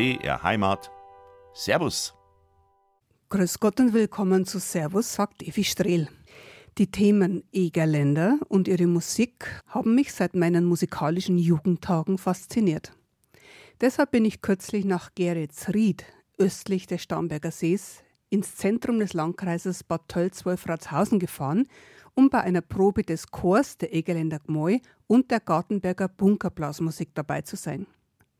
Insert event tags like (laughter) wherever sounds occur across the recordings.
BR Heimat. Servus. Grüß Gott und willkommen zu Servus, sagt Evi Strehl. Die Themen Egerländer und ihre Musik haben mich seit meinen musikalischen Jugendtagen fasziniert. Deshalb bin ich kürzlich nach Geretsried, östlich des Starnberger Sees, ins Zentrum des Landkreises Bad Tölz-Wolfratshausen gefahren, um bei einer Probe des Chors der Egerländer Gmoi und der Gartenberger Bunkerblasmusik dabei zu sein.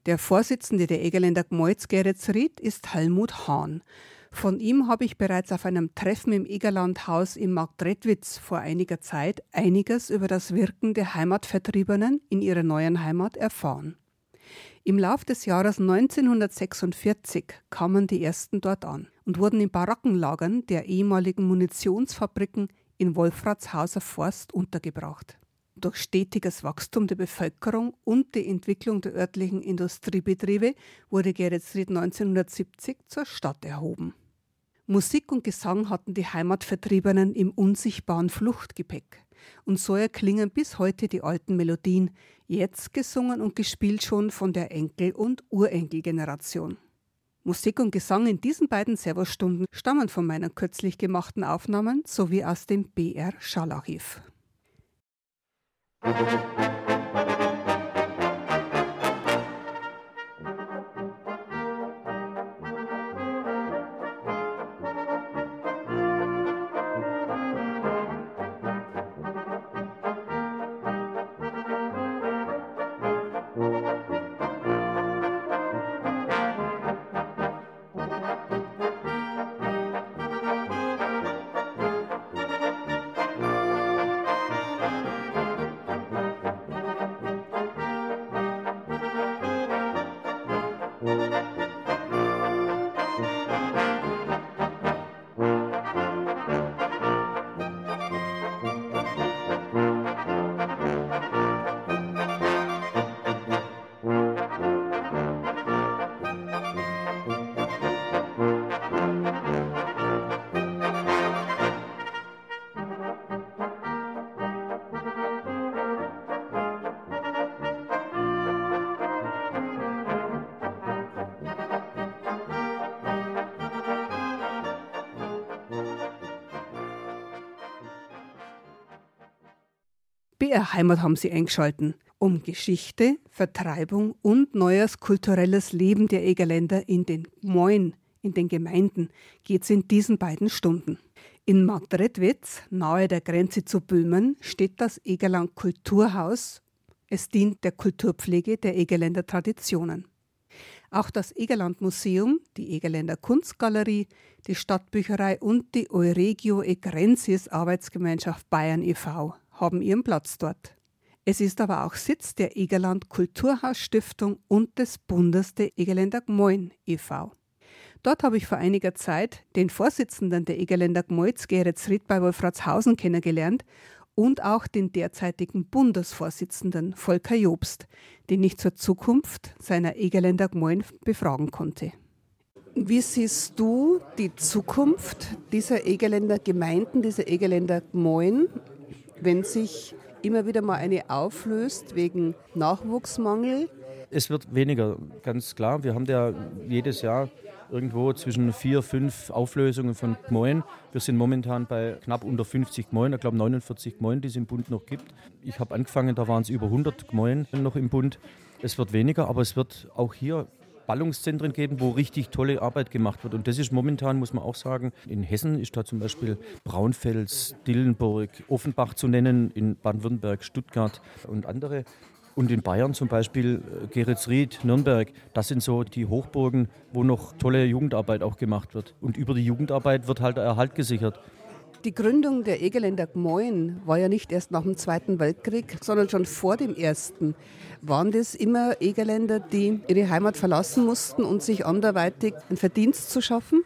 Der Vorsitzende der Egerländer Gmoiz Geretsried ist Helmut Hahn. Von ihm habe ich bereits auf einem Treffen im Egerlandhaus im Markt Redwitz vor einiger Zeit einiges über das Wirken der Heimatvertriebenen in ihrer neuen Heimat erfahren. Im Lauf des Jahres 1946 kamen die ersten dort an und wurden in Barackenlagern der ehemaligen Munitionsfabriken in Wolfratshauser Forst untergebracht. Durch stetiges Wachstum der Bevölkerung und die Entwicklung der örtlichen Industriebetriebe wurde Geretsried 1970 zur Stadt erhoben. Musik und Gesang hatten die Heimatvertriebenen im unsichtbaren Fluchtgepäck. Und so erklingen bis heute die alten Melodien, jetzt gesungen und gespielt schon von der Enkel- und Urenkelgeneration. Musik und Gesang in diesen beiden Servostunden stammen von meinen kürzlich gemachten Aufnahmen sowie aus dem BR Schallarchiv. Thank you. BR Heimat haben Sie eingeschalten, um Geschichte, Vertreibung und neues kulturelles Leben der Egerländer in den Gmoin, in den Gemeinden, geht es in diesen beiden Stunden. In Marktredwitz, nahe der Grenze zu Böhmen, steht das Egerland Kulturhaus. Es dient der Kulturpflege der Egerländer Traditionen. Auch das Egerland Museum, die Egerländer Kunstgalerie, die Stadtbücherei und die Euregio Egrensis Arbeitsgemeinschaft Bayern e.V haben ihren Platz dort. Es ist aber auch Sitz der Egerland Kulturhausstiftung und des Bundes der Egerländer Gmoin e.V. Dort habe ich vor einiger Zeit den Vorsitzenden der Egerländer Gmoiz, Gerrit Ritt bei Wolfratshausen, kennengelernt und auch den derzeitigen Bundesvorsitzenden Volker Jobst, den ich zur Zukunft seiner Egerländer Gmoin befragen konnte. Wie siehst du die Zukunft dieser Egerländer Gemeinden, dieser Egerländer Gmoin wenn sich immer wieder mal eine auflöst wegen Nachwuchsmangel? Es wird weniger, ganz klar. Wir haben ja jedes Jahr irgendwo zwischen vier, fünf Auflösungen von Gmoin. Wir sind momentan bei knapp unter 50 Gmoin, ich glaube 49 Gmoin, die es im Bund noch gibt. Ich habe angefangen, da waren es über 100 Gmoin noch im Bund. Es wird weniger, aber es wird auch hier Ballungszentren geben, wo richtig tolle Arbeit gemacht wird. Und das ist momentan, muss man auch sagen, in Hessen ist da zum Beispiel Braunfels, Dillenburg, Offenbach zu nennen, in Baden-Württemberg, Stuttgart und andere. Und in Bayern zum Beispiel äh, Geretsried, Nürnberg, das sind so die Hochburgen, wo noch tolle Jugendarbeit auch gemacht wird. Und über die Jugendarbeit wird halt der Erhalt gesichert. Die Gründung der Egerländer Gmoin war ja nicht erst nach dem Zweiten Weltkrieg, sondern schon vor dem Ersten. Waren das immer Egerländer, die ihre Heimat verlassen mussten und sich anderweitig einen Verdienst zu schaffen?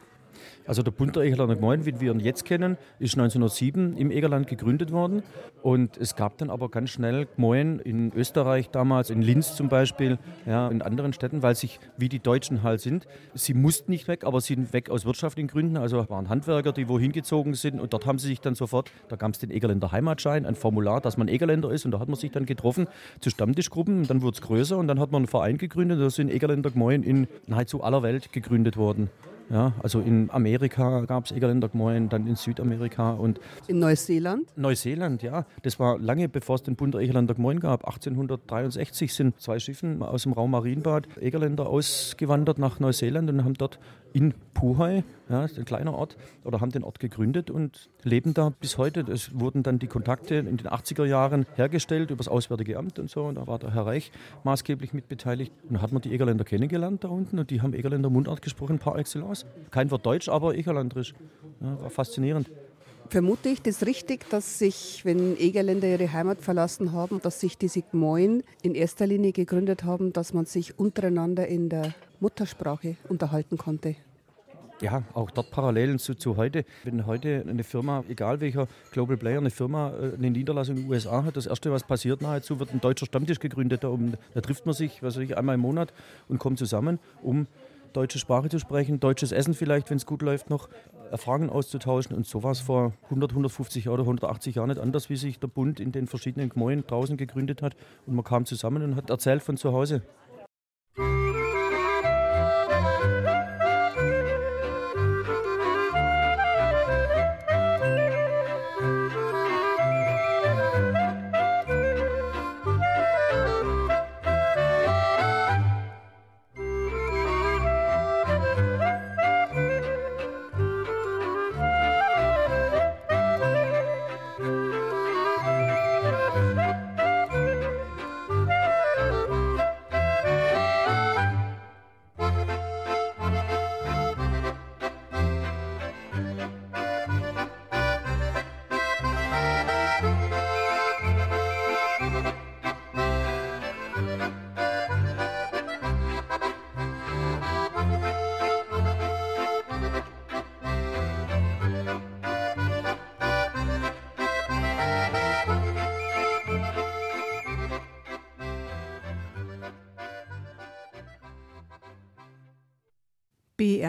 Also der Bund der Egerlander Gemeinden, wie wir ihn jetzt kennen, ist 1907 im Egerland gegründet worden. Und es gab dann aber ganz schnell Gemeinden in Österreich damals, in Linz zum Beispiel, ja, in anderen Städten, weil sich, wie die Deutschen halt sind, sie mussten nicht weg, aber sie sind weg aus wirtschaftlichen Gründen. Also waren Handwerker, die wohin gezogen sind und dort haben sie sich dann sofort, da gab es den Egerländer Heimatschein, ein Formular, dass man Egerländer ist und da hat man sich dann getroffen zu Stammtischgruppen und dann wurde es größer und dann hat man einen Verein gegründet, da sind Egerländer Gemeinden in nahezu aller Welt gegründet worden. Ja, also in Amerika gab es Egerländer Gemeinden, dann in Südamerika und in Neuseeland? Neuseeland, ja. Das war lange bevor es den Bund der Egerländer Gemeinden gab. 1863 sind zwei Schiffen aus dem Raum Marienbad Egerländer ausgewandert nach Neuseeland und haben dort in Puhai, ja, ein kleiner Ort, oder haben den Ort gegründet und leben da bis heute. Es wurden dann die Kontakte in den 80er Jahren hergestellt über das Auswärtige Amt und so. Und da war der Herr Reich maßgeblich mit beteiligt. Und hat man die Egerländer kennengelernt da unten und die haben Egerländer Mundart gesprochen par excellence. Kein Wort Deutsch, aber Egerlandrisch. Ja, war faszinierend. Vermute ich das richtig, dass sich, wenn Egerländer ihre Heimat verlassen haben, dass sich diese Gmoin in erster Linie gegründet haben, dass man sich untereinander in der Muttersprache unterhalten konnte? Ja, auch dort Parallelen zu, zu heute. Wenn heute eine Firma, egal welcher Global Player, eine Firma äh, eine Niederlassung in den USA hat, das Erste, was passiert nahezu, wird ein deutscher Stammtisch gegründet. Da, um, da trifft man sich, was weiß ich, einmal im Monat und kommt zusammen, um deutsche Sprache zu sprechen, deutsches Essen vielleicht, wenn es gut läuft, noch Erfahrungen auszutauschen. Und so war es vor 100, 150 oder 180 Jahren nicht anders, wie sich der Bund in den verschiedenen Gemeinden draußen gegründet hat. Und man kam zusammen und hat erzählt von zu Hause.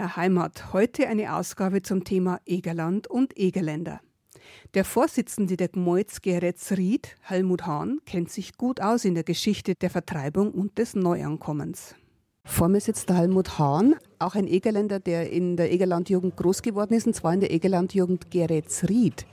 BR Heimat. Heute eine Ausgabe zum Thema Egerland und Egerländer. Der Vorsitzende der Gmoiz Geretz Ried, Helmut Hahn, kennt sich gut aus in der Geschichte der Vertreibung und des Neuankommens. Vor mir sitzt der Helmut Hahn, auch ein Egerländer, der in der Egerlandjugend groß geworden ist, und zwar in der Egerlandjugend Geretz Ried.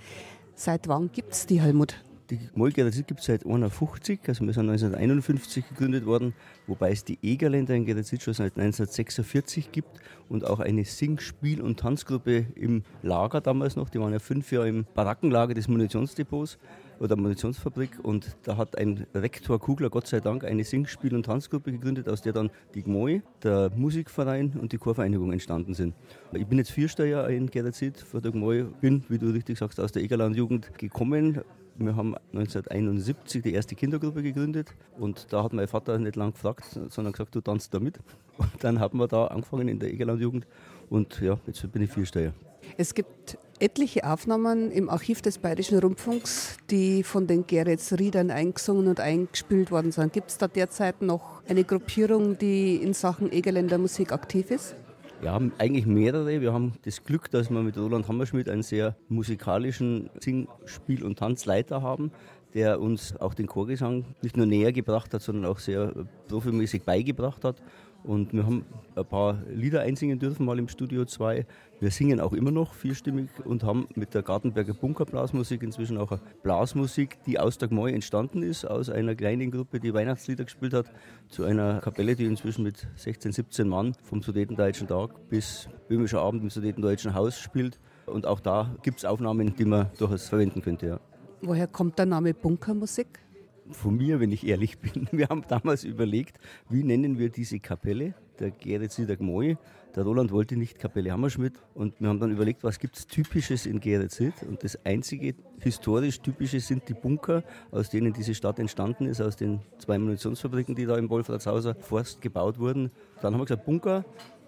Seit wann gibt es die, Helmut? Die Molkerer gibt es seit 1951, also wir sind 1951 gegründet worden, wobei es die Egerländer in Geretsitz schon seit 1946 gibt und auch eine Sing-, Spiel- und Tanzgruppe im Lager damals noch. Die waren ja fünf Jahre im Barackenlager des Munitionsdepots oder Munitionsfabrik und da hat ein Rektor Kugler Gott sei Dank eine Sing-, Spiel- und Tanzgruppe gegründet, aus der dann die Gmoi, der Musikverein und die Chorvereinigung entstanden sind. Ich bin jetzt Viersteuer in Geretsitz vor der Gmoi, bin, wie du richtig sagst, aus der Egerlandjugend gekommen, wir haben 1971 die erste Kindergruppe gegründet und da hat mein Vater nicht lange gefragt, sondern gesagt, du tanzt da mit. Und dann haben wir da angefangen in der Egerlandjugend und ja, jetzt bin ich Viersteier. Es gibt etliche Aufnahmen im Archiv des Bayerischen Rundfunks, die von den Geretsriedern eingesungen und eingespielt worden sind. Gibt es da derzeit noch eine Gruppierung, die in Sachen Egerländer Musik aktiv ist? Wir haben eigentlich mehrere. Wir haben das Glück, dass wir mit Roland Hammerschmidt einen sehr musikalischen Sing-, Spiel- und Tanzleiter haben, der uns auch den Chorgesang nicht nur näher gebracht hat, sondern auch sehr profimäßig beigebracht hat. Und wir haben ein paar Lieder einsingen dürfen, mal im Studio 2. Wir singen auch immer noch vierstimmig und haben mit der Gartenberger Bunkerblasmusik inzwischen auch eine Blasmusik, die aus der Gmoi entstanden ist, aus einer kleinen Gruppe, die Weihnachtslieder gespielt hat, zu einer Kapelle, die inzwischen mit 16, 17 Mann vom Sudetendeutschen Tag bis Böhmischer Abend im Sudetendeutschen Haus spielt. Und auch da gibt es Aufnahmen, die man durchaus verwenden könnte. Ja. Woher kommt der Name Bunkermusik? Von mir, wenn ich ehrlich (laughs) bin. Wir haben damals überlegt, wie nennen wir diese Kapelle, der Geretzider Gmoi. Der Roland wollte nicht Kapelle Hammerschmidt und wir haben dann überlegt, was gibt es Typisches in Geretzid und das einzige historisch Typische sind die Bunker, aus denen diese Stadt entstanden ist, aus den zwei Munitionsfabriken, die da im Wolfratshauser Forst gebaut wurden. Dann haben wir gesagt, Bunker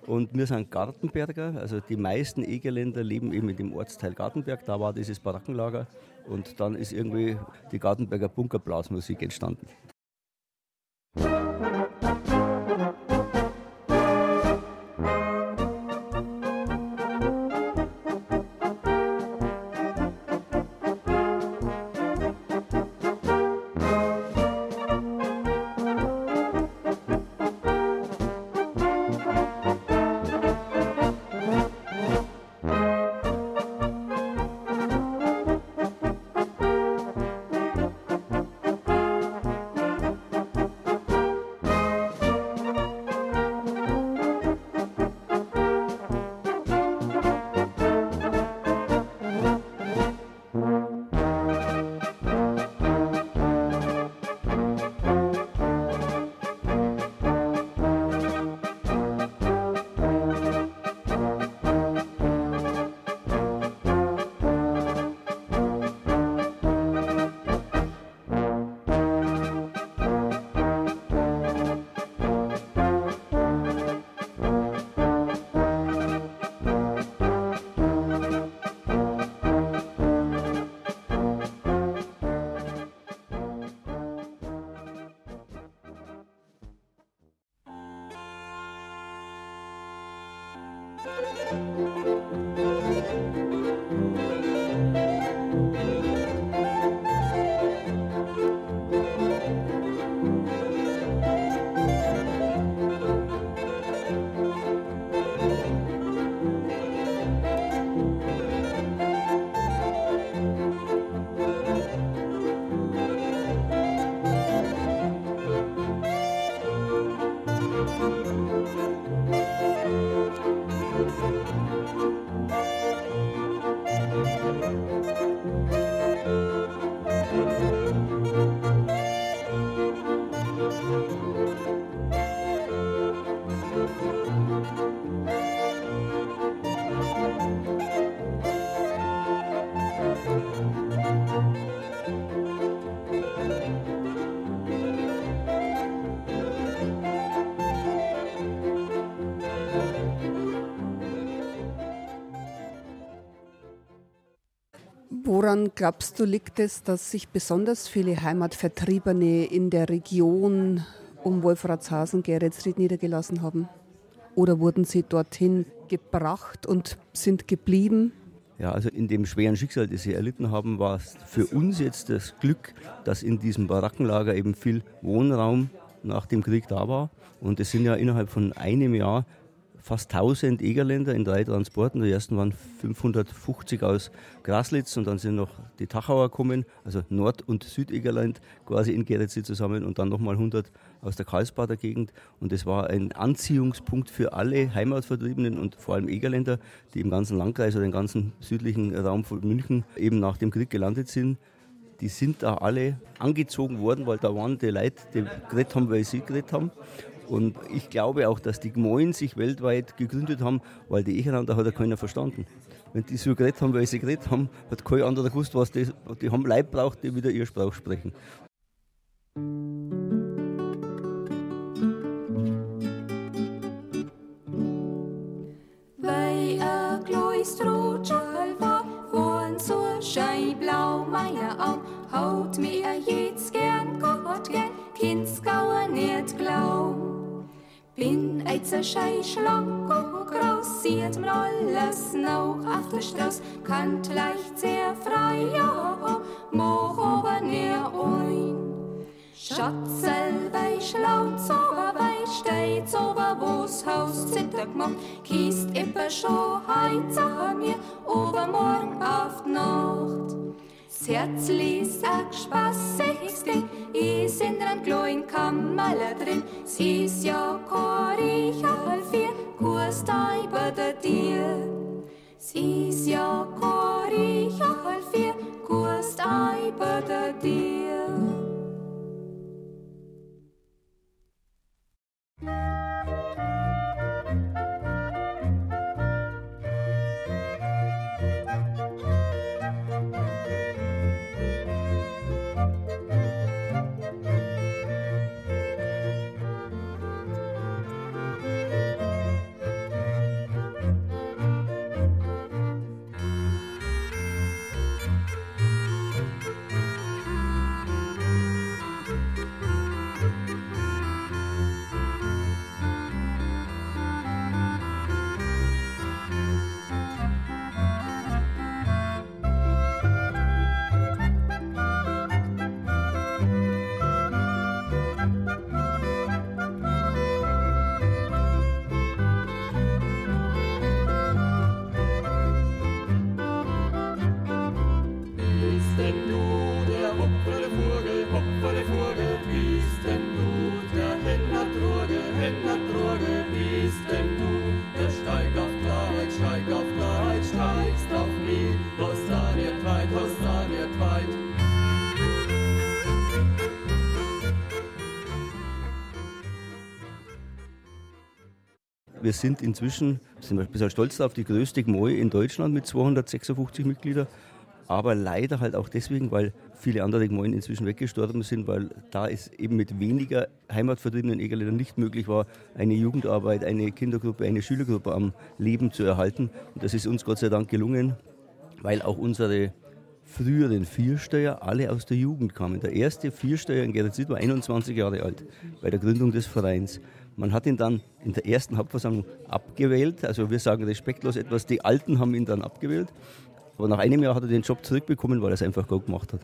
Und wir sind Gartenberger, also die meisten Egerländer leben eben in dem Ortsteil Gartenberg. Da war dieses Barackenlager und dann ist irgendwie die Gartenberger Bunkerblasmusik entstanden. Woran glaubst du, liegt es, dass sich besonders viele Heimatvertriebene in der Region um Wolfratshausen, Geretsried niedergelassen haben? Oder wurden sie dorthin gebracht und sind geblieben? Ja, also in dem schweren Schicksal, das sie erlitten haben, war es für uns jetzt das Glück, dass in diesem Barackenlager eben viel Wohnraum nach dem Krieg da war. Und es sind ja innerhalb von einem Jahr fast 1000 Egerländer in drei Transporten. Die ersten waren 550 aus Graslitz und dann sind noch die Tachauer gekommen, also Nord- und Südegerland quasi in Geretsee zusammen und dann nochmal 100 aus der Karlsbader Gegend. Und es war ein Anziehungspunkt für alle Heimatvertriebenen und vor allem Egerländer, die im ganzen Landkreis oder im ganzen südlichen Raum von München eben nach dem Krieg gelandet sind die sind da alle angezogen worden, weil da waren die Leute, die geredet haben, weil sie geredet haben. Und ich glaube auch, dass die Gmoin sich weltweit gegründet haben, weil die Echeländer hat ja keiner verstanden. Wenn die so geredet haben, weil sie geredet haben, hat kein anderer gewusst, was die, die haben Leib braucht, die wieder ihr Sprach sprechen. Weil ein wohn so scheiblau meine Augen, haut mir jetzt gern Gott gern, Kindskauer nicht glaub. Bin und groß, sieht man alles noch auf der Straße, kann leicht sehr frei, ja, moch aber näher ein. Schatzel weich laut, so weich steht, so wo's Haus zitter gemacht, kiest immer schon heut, sag mir, übermorgen auf die Nacht. Ließ auch spaßig is in den kleinen Kammerle drin. Sie ist ja korig all vier, Kurs bei der dir. Sie ist ja korig all vier, Kurs bei der dir. Wir sind inzwischen, sind wir ein bisschen stolz darauf, die größte Gmoi in Deutschland mit 256 Mitgliedern. Aber leider halt auch deswegen, weil viele andere Gmoien inzwischen weggestorben sind, weil da es eben mit weniger heimatvertriebenen Egerländern nicht möglich war, eine Jugendarbeit, eine Kindergruppe, eine Schülergruppe am Leben zu erhalten. Und das ist uns Gott sei Dank gelungen, weil auch unsere früheren Viersteuer alle aus der Jugend kamen. Der erste Viersteuer in Geretsried war 21 Jahre alt bei der Gründung des Vereins. Man hat ihn dann in der ersten Hauptversammlung abgewählt. Also wir sagen respektlos etwas, die Alten haben ihn dann abgewählt. Aber nach einem Jahr hat er den Job zurückbekommen, weil er es einfach gut gemacht hat.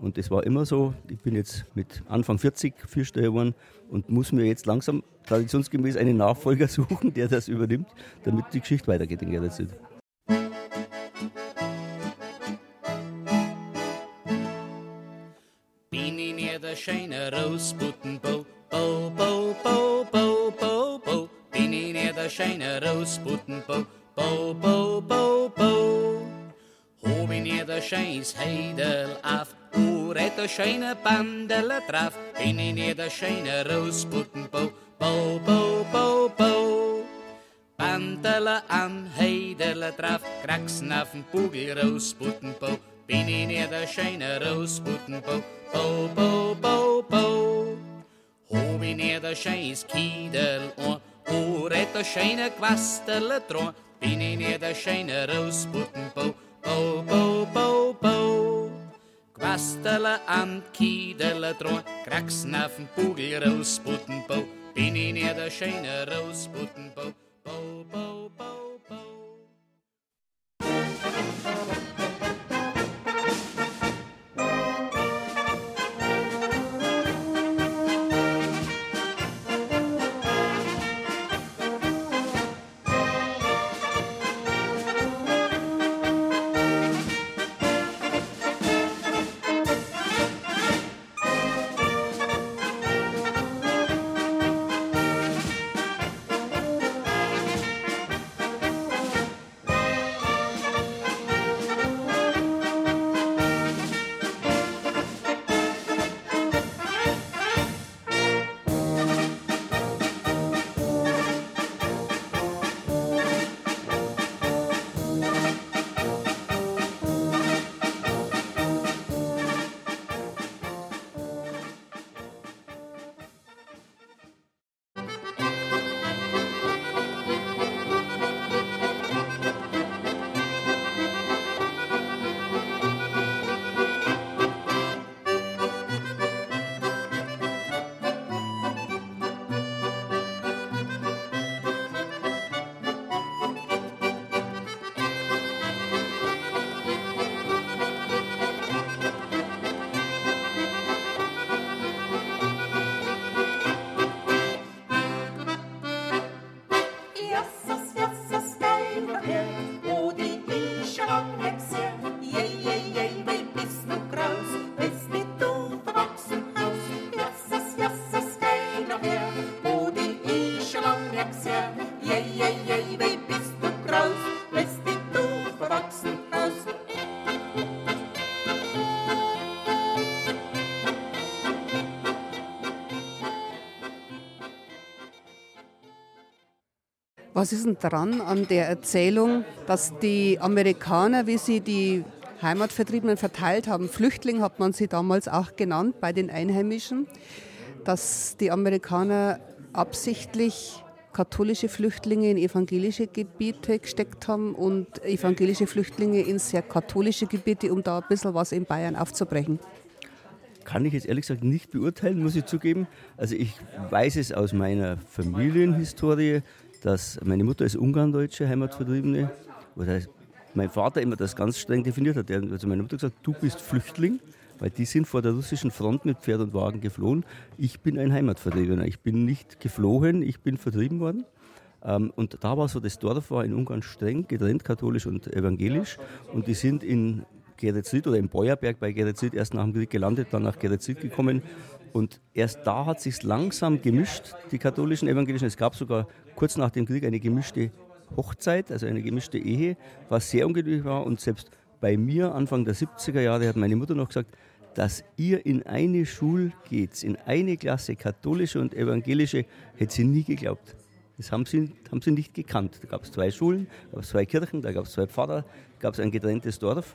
Und das war immer so. Ich bin jetzt mit Anfang 40 Viersteuer geworden und muss mir jetzt langsam traditionsgemäß einen Nachfolger (laughs) suchen, der das übernimmt, damit die Geschichte weitergeht in Geretsried. Bin in jeder schöne Rosbuttenbau, in jeder schöne Rosbuttenbau, Bau, Bau, Bau, Bau. Hob in jeder scheiß Heidel auf, Uret der schöne Bandel drauf. Bin in jeder schöne Rosbuttenbau, Bau, Bau, Bau, Bau. Bandele an, Heidele drauf, Kraxen auf Bugel, Rosbuttenbau. Bin in jeder schöne Rosbuttenbau, Bau, Bau, Bau, Bau. Hob in jeder scheiß Kiedel an, Oret a scheine quasterle tro, bin in jeder scheine rausputten po, po, po, po, po. Quasterle an kiedele tro, kraxen auf den Bugel rausputten po, bin in jeder scheine rausputten po, po, po, po, po. Was ist denn dran an der Erzählung, dass die Amerikaner, wie sie die Heimatvertriebenen verteilt haben, Flüchtling hat man sie damals auch genannt bei den Einheimischen, dass die Amerikaner absichtlich katholische Flüchtlinge in evangelische Gebiete gesteckt haben und evangelische Flüchtlinge in sehr katholische Gebiete, um da ein bisschen was in Bayern aufzubrechen. Kann ich jetzt ehrlich gesagt nicht beurteilen, muss ich zugeben. Also ich weiß es aus meiner Familienhistorie, dass meine Mutter als Ungarndeutsche Heimatvertriebene, oder mein Vater immer das ganz streng definiert hat. Der hat also meine Mutter gesagt, du bist Flüchtling, weil die sind vor der russischen Front mit Pferd und Wagen geflohen. Ich bin ein Heimatvertriebener. Ich bin nicht geflohen, ich bin vertrieben worden. Ähm, und da war so, das Dorf war in Ungarn streng getrennt, katholisch und evangelisch. Und die sind in Geretsried oder im Beuerberg bei Geretsried erst nach dem Krieg gelandet, dann nach Geretsried gekommen. Und erst da hat sich langsam gemischt, die katholischen, evangelischen. Es gab sogar kurz nach dem Krieg eine gemischte Hochzeit, also eine gemischte Ehe, was sehr ungewöhnlich war. Und selbst bei mir, Anfang der 70er Jahre, hat meine Mutter noch gesagt, dass ihr in eine Schule geht, in eine Klasse, katholische und evangelische, hätte sie nie geglaubt. Das haben sie, haben sie nicht gekannt. Da gab es zwei Schulen, da gab es zwei Kirchen, da gab es zwei Pfarrer, da gab es ein getrenntes Dorf.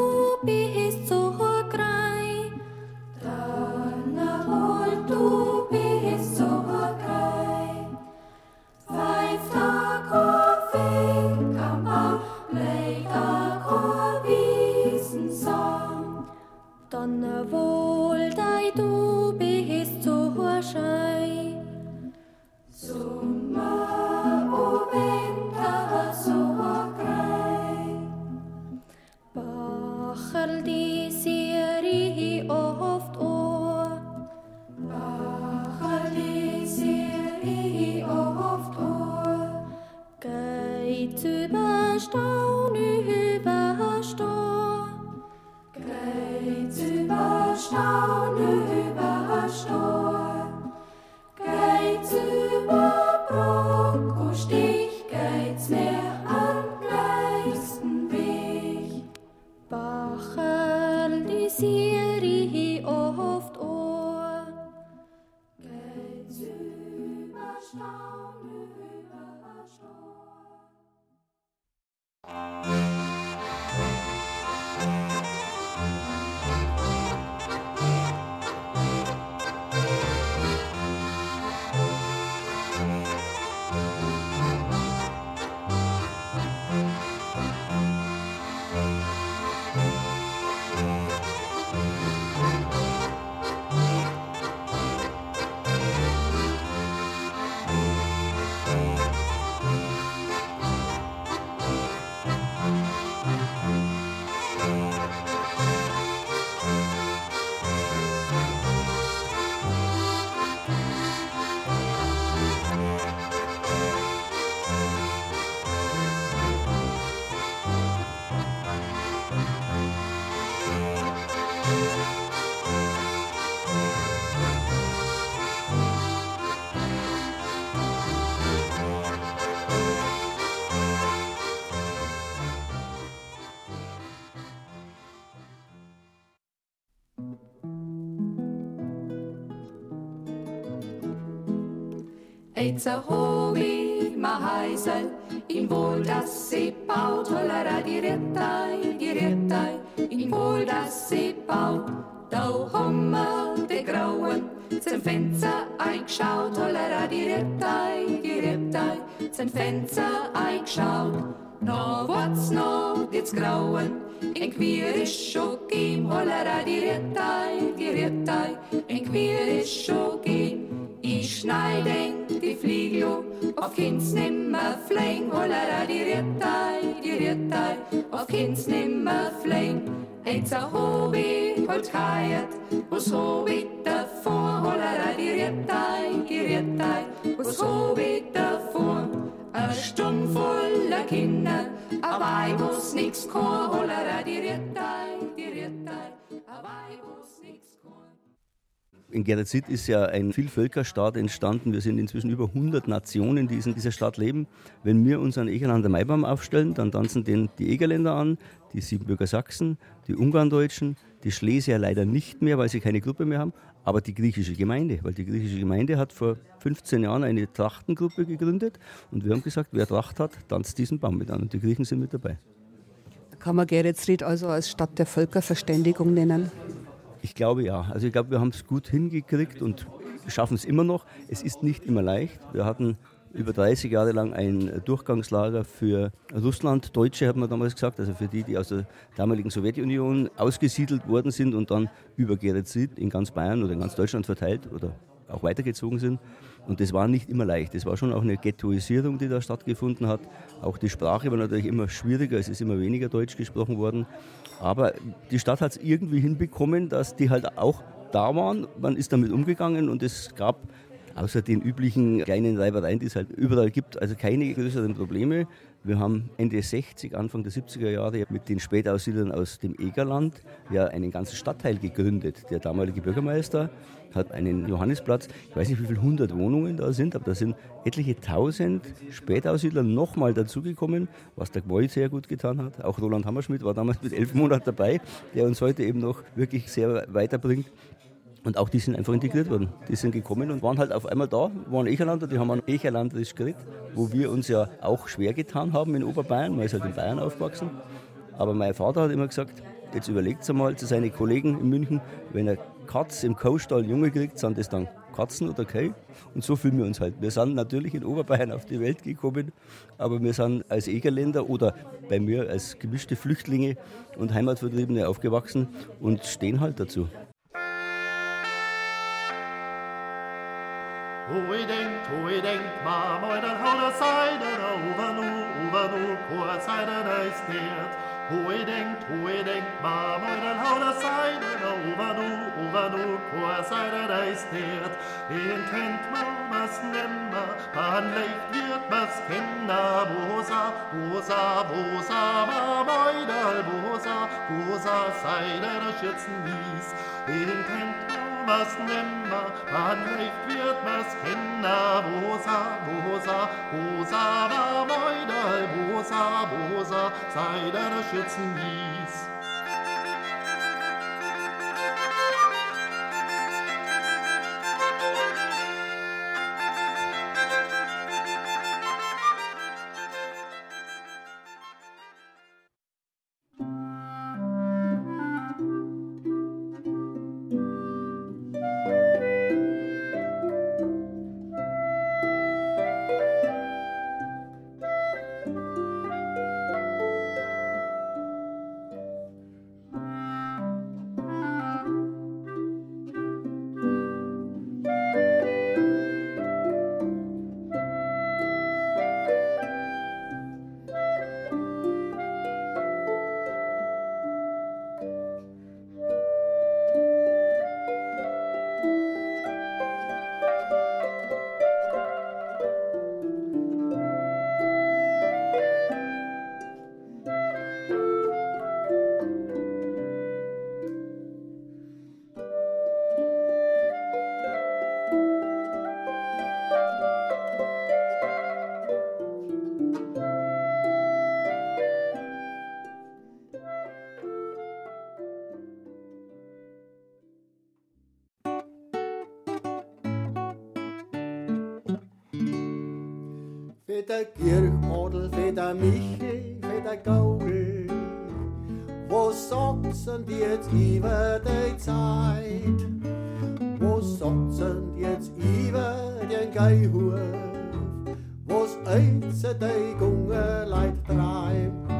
It's a hobby, ma heisel, in wohl das se baut, hollera die Rettai, die Rettai, in wohl das se baut, da hummer de Grauen, zum Fenster eingeschaut, hollera die Rettai, die Rettai, zum Fenster eingeschaut, no what's no, jetzt Grauen, Hobby, holt kajat, was Hobby davor, hollera die Rettai, die Rettai, was Hobby davor. A Stumm voller Kinder, aber ich muss nix chor, hollera die Rettai, die Rettai, aber ich nix chor. In Geretsried ist ja ein Vielvölkerstaat entstanden. Wir sind inzwischen über 100 Nationen, die in dieser Stadt leben. Wenn wir unseren Egerlander Maibaum aufstellen, dann tanzen den die Egerländer an, die Siebenbürger Sachsen, die Ungarndeutschen, die Schlesier leider nicht mehr, weil sie keine Gruppe mehr haben, aber die griechische Gemeinde. Weil die griechische Gemeinde hat vor 15 Jahren eine Trachtengruppe gegründet und wir haben gesagt, wer Tracht hat, tanzt diesen Baum mit an und die Griechen sind mit dabei. Kann man Geretsried also als Stadt der Völkerverständigung nennen? Ich glaube ja. Also ich glaube, wir haben es gut hingekriegt und schaffen es immer noch. Es ist nicht immer leicht. Wir hatten über 30 Jahre lang ein Durchgangslager für Russland, Deutsche hat man damals gesagt, also für die, die aus der damaligen Sowjetunion ausgesiedelt worden sind und dann über Geretsried in ganz Bayern oder in ganz Deutschland verteilt oder auch weitergezogen sind. Und das war nicht immer leicht. Das war schon auch eine Ghettoisierung, die da stattgefunden hat. Auch die Sprache war natürlich immer schwieriger, es ist immer weniger Deutsch gesprochen worden. Aber die Stadt hat es irgendwie hinbekommen, dass die halt auch da waren. Man ist damit umgegangen und es gab Außer den üblichen kleinen Reibereien, die es halt überall gibt, also keine größeren Probleme. Wir haben Ende 60, Anfang der 70er Jahre mit den Spätaussiedlern aus dem Egerland ja einen ganzen Stadtteil gegründet. Der damalige Bürgermeister hat einen Johannesplatz, ich weiß nicht, wie viele hundert Wohnungen da sind, aber da sind etliche tausend Spätaussiedler nochmal dazugekommen, was der Gmoy sehr gut getan hat. Auch Roland Hammerschmidt war damals mit elf Monaten dabei, der uns heute eben noch wirklich sehr weiterbringt. Und auch die sind einfach integriert worden. Die sind gekommen und waren halt auf einmal da, waren Echerlander, die haben ein Echerlanderisch geredet, wo wir uns ja auch schwer getan haben in Oberbayern, man ist halt in Bayern aufgewachsen. Aber mein Vater hat immer gesagt, jetzt überlegt einmal zu seinen Kollegen in München, wenn er Katz im Kaustall Junge kriegt, sind das dann Katzen oder Kei? Und so fühlen wir uns halt. Wir sind natürlich in Oberbayern auf die Welt gekommen, aber wir sind als Egerländer oder bei mir als gemischte Flüchtlinge und Heimatvertriebene aufgewachsen und stehen halt dazu. Hoe denkt, hoe denkt, ma mooi dan houden zijde over nu, over nu, voor zijde is neert. Hoe denkt, hoe denkt, ma mooi dan houden zijde over nu, over nu, zijde is neert. In kent ma mas nemma, man leicht wird mas kenna, bosa, bosa, bosa, ma mooi dal bosa, bosa, zijde schützen wies. In kent was nimmer, man leicht wird was Kinder, Bosa, Bosa, Bosa, war Meudal, Bosa, Bosa, sei der Schützen wies. Für der Kirchadel, für der Michel, für Gaul. Was sagt's denn jetzt über die Zeit? Was sagt's denn jetzt über den Geihuf? Was eins die Gungerleit treibt?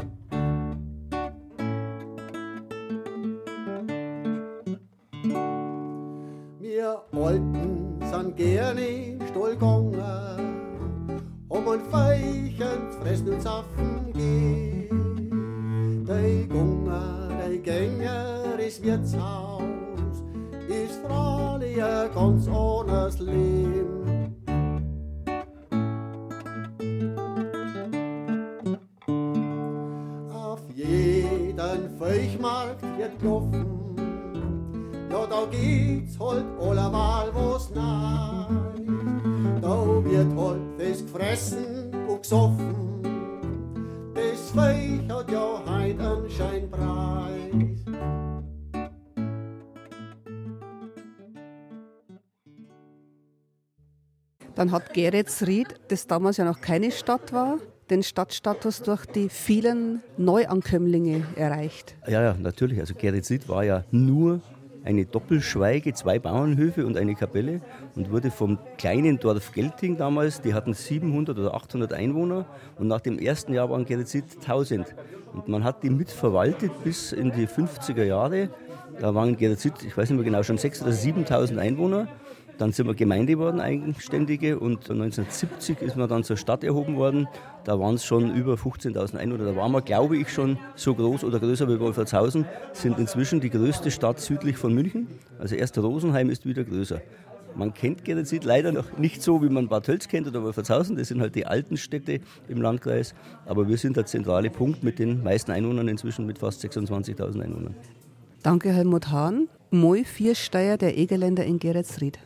Dann hat Geretsried, das damals ja noch keine Stadt war, den Stadtstatus durch die vielen Neuankömmlinge erreicht. Ja, ja, natürlich. Also Geretsried war ja nur eine Doppelschweige, zwei Bauernhöfe und eine Kapelle und wurde vom kleinen Dorf Gelting damals, die hatten 700 oder 800 Einwohner und nach dem ersten Jahr waren Geretsried 1000. Und man hat die mitverwaltet bis in die 50er Jahre. Da waren Geretsried, ich weiß nicht mehr genau, schon 6.000 oder 7.000 Einwohner. Dann sind wir Gemeinde geworden, eigenständige, und 1970 ist man dann zur Stadt erhoben worden. Da waren es schon über 15.000 Einwohner. Da waren wir, glaube ich, schon so groß oder größer wie Wolfertshausen. Sind inzwischen die größte Stadt südlich von München. Also erst Rosenheim ist wieder größer. Man kennt Geretsried leider noch nicht so, wie man Bad Tölz kennt oder Wolfertshausen. Das sind halt die alten Städte im Landkreis. Aber wir sind der zentrale Punkt mit den meisten Einwohnern inzwischen mit fast 26.000 Einwohnern. Danke, Helmut Hahn. Moi Viersteier der Egerländer in Geretsried.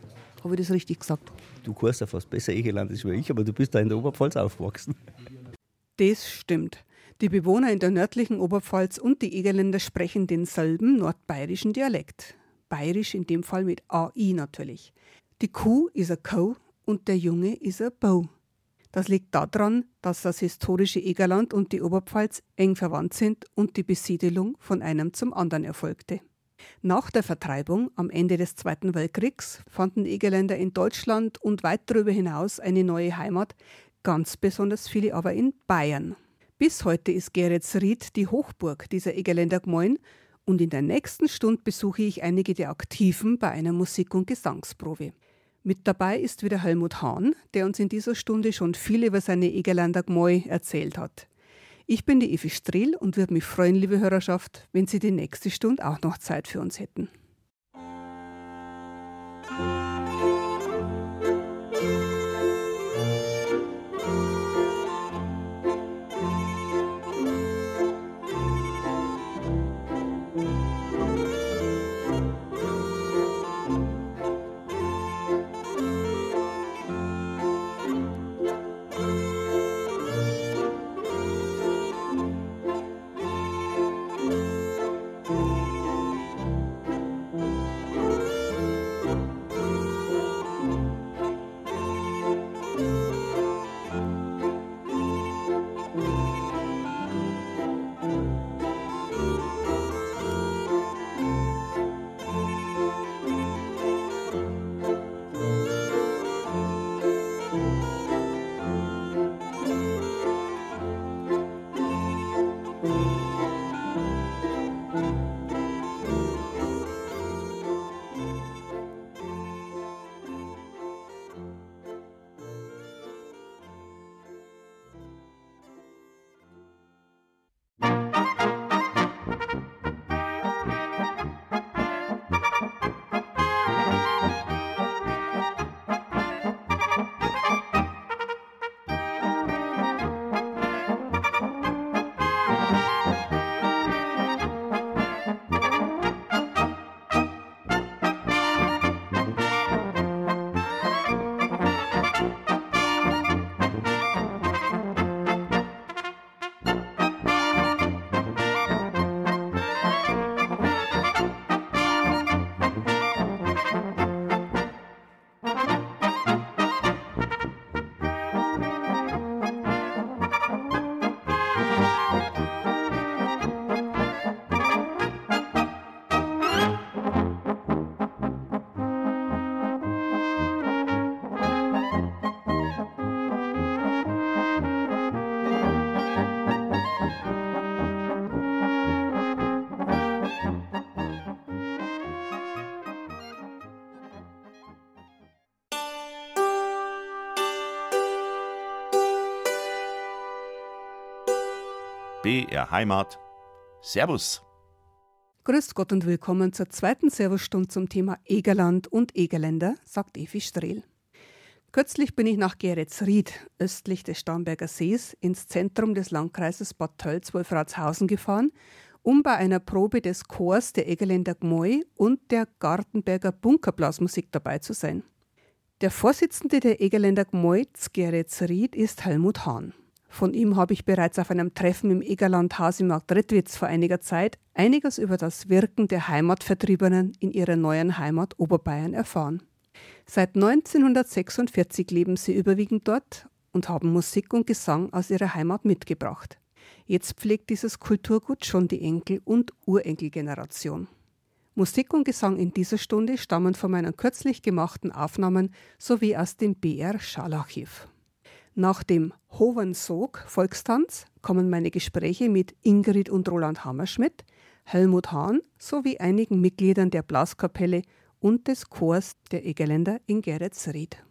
Habe ich das richtig gesagt? Du kannst ja fast besser Egerländisch wie ich, aber du bist da in der Oberpfalz aufgewachsen. Das stimmt. Die Bewohner in der nördlichen Oberpfalz und die Egerländer sprechen denselben nordbayerischen Dialekt. Bayerisch in dem Fall mit AI natürlich. Die Kuh ist ein Kau und der Junge ist ein Bau. Das liegt daran, dass das historische Egerland und die Oberpfalz eng verwandt sind und die Besiedelung von einem zum anderen erfolgte. Nach der Vertreibung am Ende des Zweiten Weltkriegs fanden Egerländer in Deutschland und weit darüber hinaus eine neue Heimat, ganz besonders viele aber in Bayern. Bis heute ist Geretsried die Hochburg dieser Egerländer Gmoin und in der nächsten Stunde besuche ich einige der Aktiven bei einer Musik- und Gesangsprobe. Mit dabei ist wieder Helmut Hahn, der uns in dieser Stunde schon viel über seine Egerländer Gmoi erzählt hat. Ich bin die Evi Strill und würde mich freuen, liebe Hörerschaft, wenn Sie die nächste Stunde auch noch Zeit für uns hätten. BR Heimat. Servus. Grüß Gott und willkommen zur zweiten Servusstunde zum Thema Egerland und Egerländer, sagt Evi Strehl. Kürzlich bin ich nach Geretsried, östlich des Starnberger Sees, ins Zentrum des Landkreises Bad Tölz-Wolfratshausen gefahren, um bei einer Probe des Chors der Egerländer Gmoi und der Gartenberger Bunkerblasmusik dabei zu sein. Der Vorsitzende der Egerländer Gmoi Geretsried ist Helmut Hahn. Von ihm habe ich bereits auf einem Treffen im Egerland Hasimarkt Rittwitz vor einiger Zeit einiges über das Wirken der Heimatvertriebenen in ihrer neuen Heimat Oberbayern erfahren. Seit 1946 leben sie überwiegend dort und haben Musik und Gesang aus ihrer Heimat mitgebracht. Jetzt pflegt dieses Kulturgut schon die Enkel- und Urenkelgeneration. Musik und Gesang in dieser Stunde stammen von meinen kürzlich gemachten Aufnahmen sowie aus dem BR Schallarchiv. Nach dem Hovensog Volkstanz kommen meine Gespräche mit Ingrid und Roland Hammerschmidt, Helmut Hahn sowie einigen Mitgliedern der Blaskapelle und des Chors der Egerländer in Geretsried.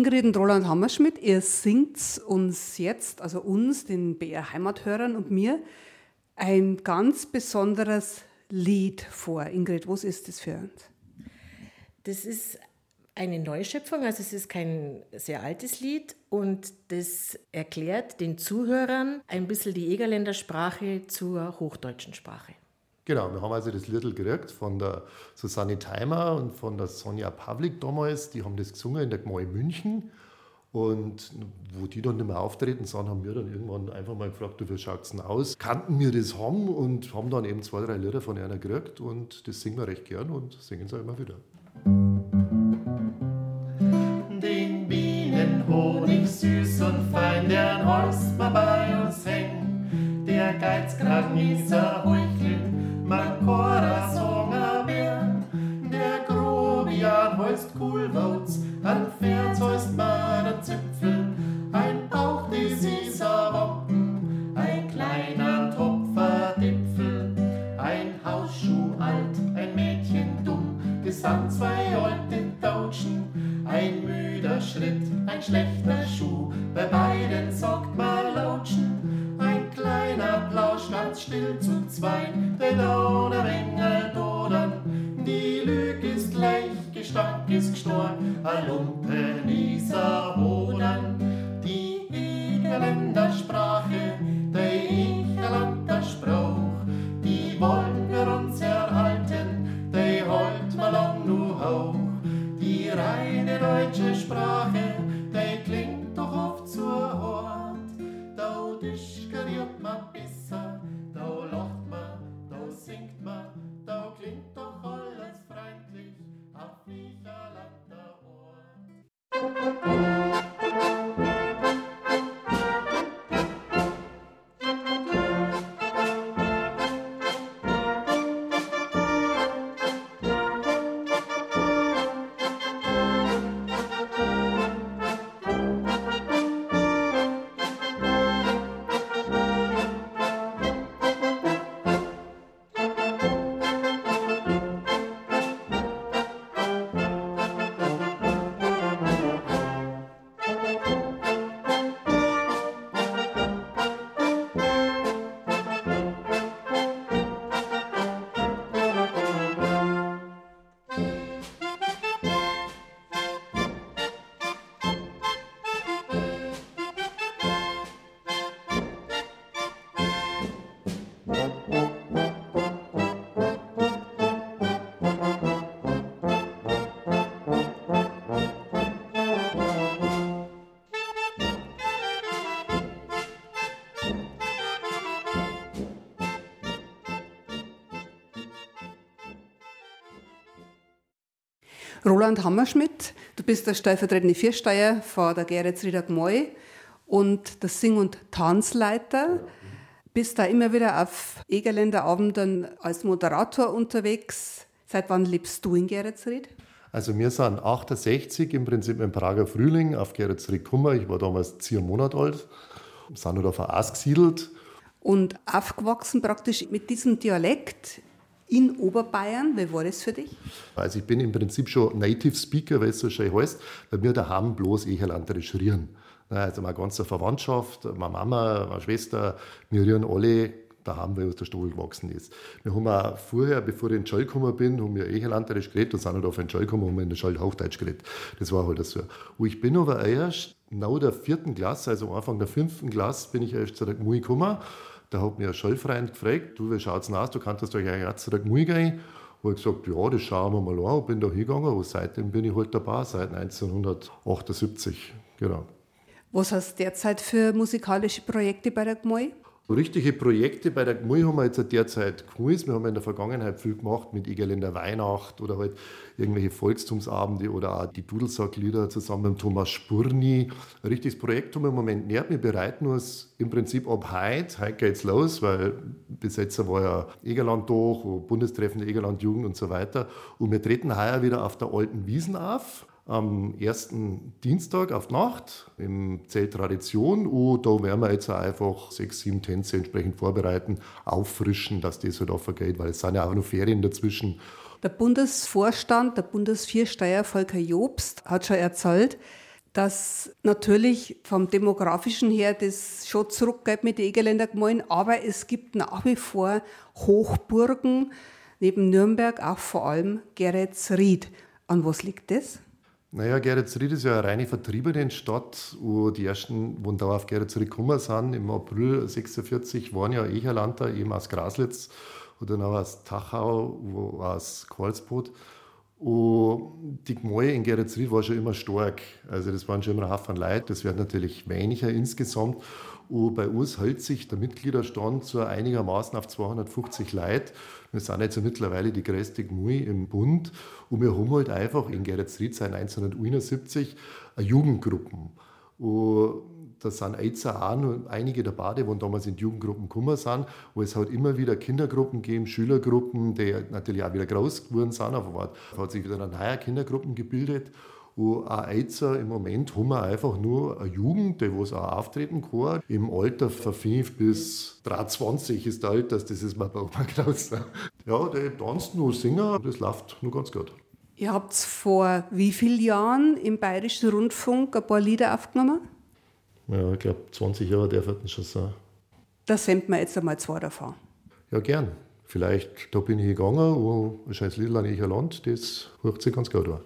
Ingrid und Roland Hammerschmidt, ihr singt uns jetzt, also uns, den BR Heimathörern und mir, ein ganz besonderes Lied vor. Ingrid, was ist das für uns? Das ist eine Neuschöpfung, also es ist kein sehr altes Lied und das erklärt den Zuhörern ein bisschen die Egerländer Sprache zur hochdeutschen Sprache. Genau, wir haben also das Liedl gekriegt von der Susanne Theimer und von der Sonja Pavlik damals. Die haben das gesungen in der Gmei München. Und wo die dann nicht mehr auftreten sind, haben wir dann irgendwann einfach mal gefragt, wie schaut es denn aus? Kannten wir das haben und haben dann eben zwei, drei Lieder von einer gekriegt und das singen wir recht gern und singen es auch immer wieder. Den Bienenhonig süß und fein, der Holz mal bei uns hängen. Der Geizkragen ist Roland Hammerschmidt, du bist der stellvertretende Viersteier von der Geretsrieder Gmoi und der Sing- und Tanzleiter. Bist da immer wieder auf Egerländer Abenden als Moderator unterwegs. Seit wann lebst du in Geretsried? Also wir sind 68 im Prinzip im Prager Frühling auf Geretsried gekommen. Ich war damals zehn Monate alt, sind nur auf Aas gesiedelt. Und aufgewachsen praktisch mit diesem Dialekt in Oberbayern. Wie war das für dich? Also ich bin im Prinzip schon Native Speaker, weil es so schön heißt, weil wir daheim bloß Egerlanderisch rieren. Also meine ganze Verwandtschaft, meine Mama, meine Schwester, wir rieren alle daheim, weil uns der Stobel gewachsen ist. Wir haben auch vorher, bevor ich in den Schall gekommen bin, haben wir Egerlanderisch geredet und sind halt auf den Schall gekommen und haben in den Schall Hochdeutsch geredet. Das war halt so. Und ich bin aber erst nach der vierten Klasse, also Anfang der fünften Klasse, bin ich erst zu der Gmui gekommen. Da hat mir ein Schallfreund gefragt, du, wie schaut's denn aus, du kannst euch eigentlich auch zu der Gmui gehen? Habe ich gesagt, ja, das schauen wir mal an. Bin da hingegangen und seitdem bin ich halt dabei, seit 1978. Genau. Was hast du derzeit für musikalische Projekte bei der Gmoi? Richtige Projekte bei der GMUI haben wir jetzt derzeit keine. Wir haben in der Vergangenheit viel gemacht mit Egerländer Weihnacht oder halt irgendwelche Volkstumsabende oder auch die Dudelsacklieder zusammen mit Thomas Spurni. Ein richtiges Projekt haben wir im Moment nicht. Wir bereiten uns im Prinzip ab heute, heute geht's los, weil bis jetzt war ja Egerland durch, Bundestreffen der Egerland Jugend und so weiter. Und wir treten heuer wieder auf der alten Wiesen auf am ersten Dienstag auf Nacht im Zelt Tradition. Und da werden wir jetzt einfach sechs, sieben Tänze entsprechend vorbereiten, auffrischen, dass das halt auch vergeht, weil es sind ja auch noch Ferien dazwischen. Der Bundesvorstand, der Bundesviersteier Volker Jobst hat schon erzählt, dass natürlich vom demografischen her das schon zurückgeht mit den Egerländer Gemeinden, aber es gibt nach wie vor Hochburgen, neben Nürnberg auch vor allem Geretsried. An was liegt das? Naja, Geretsried ist ja eine reine Vertriebene-Stadt, wo die ersten, wo da auf Geretsried gekommen sind. Im April 46 waren ja Echerlander, eben aus Graslitz oder noch aus Tachau, aus Karlsbad. Und die Gemeinde in Geretsried war schon immer stark. Also das waren schon immer ein Haufen Leute. Das wird natürlich weniger insgesamt. Und bei uns hält sich der Mitgliederstand so einigermaßen auf 250 Leute. Wir sind jetzt mittlerweile die größte Gemeinde im Bund. Und wir haben halt einfach in Geretsried seit 1971 eine Jugendgruppen. Und da sind jetzt auch noch einige dabei, die damals in die Jugendgruppen gekommen sind, wo es halt immer wieder Kindergruppen geben, Schülergruppen, die natürlich auch wieder groß geworden sind, aber hat sich wieder eine neue Kindergruppen gebildet. Und auch jetzt im Moment haben wir einfach nur eine Jugend, die was auch auftreten kann. Im Alter von 5 bis 23 ist der Alter, das ist mein Baumann Klaus. Ja, die tanzen nur singen, das läuft nur ganz gut. Ihr habt vor wie vielen Jahren im Bayerischen Rundfunk ein paar Lieder aufgenommen? Ja, ich glaube, 20 Jahre darf es schon sein. Da senden wir jetzt einmal zwei davon. Ja, gern. Vielleicht, da bin ich gegangen, wo ein scheiß Lied an ich Land, das hört sich ganz gut an.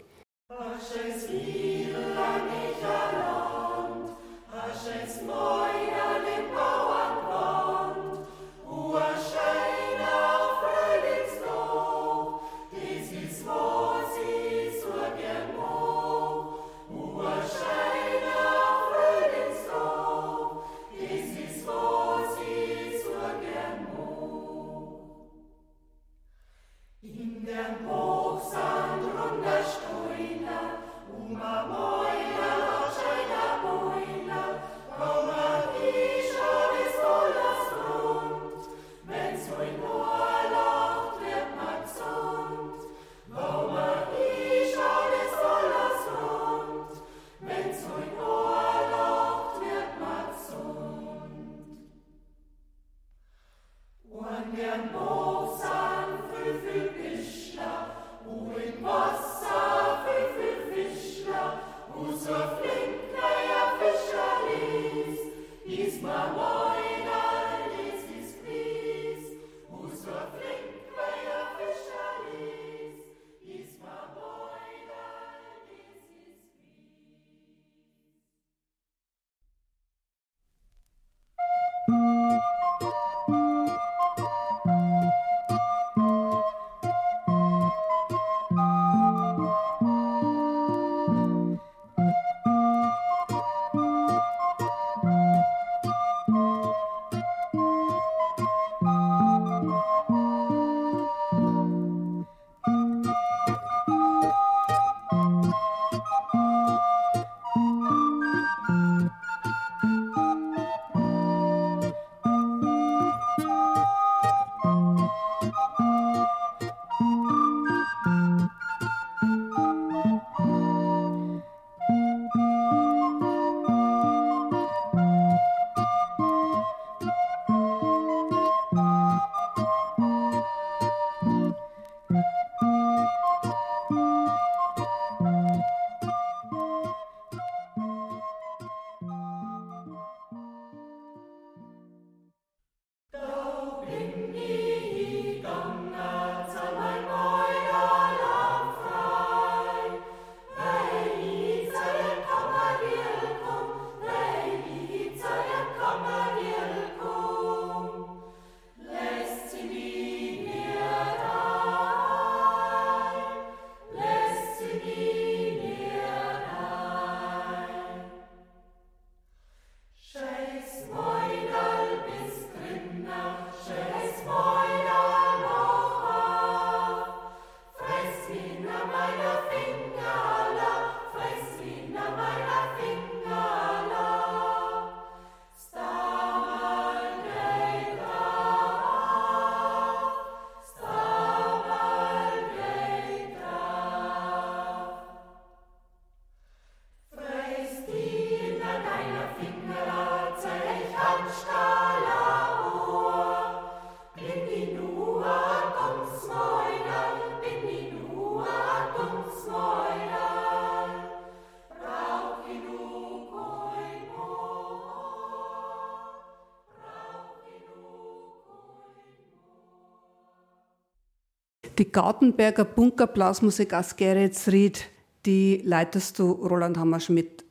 Die Gartenberger Bunkerblasmusik aus Geretsried, die leitest du, Roland Hammerschmidt.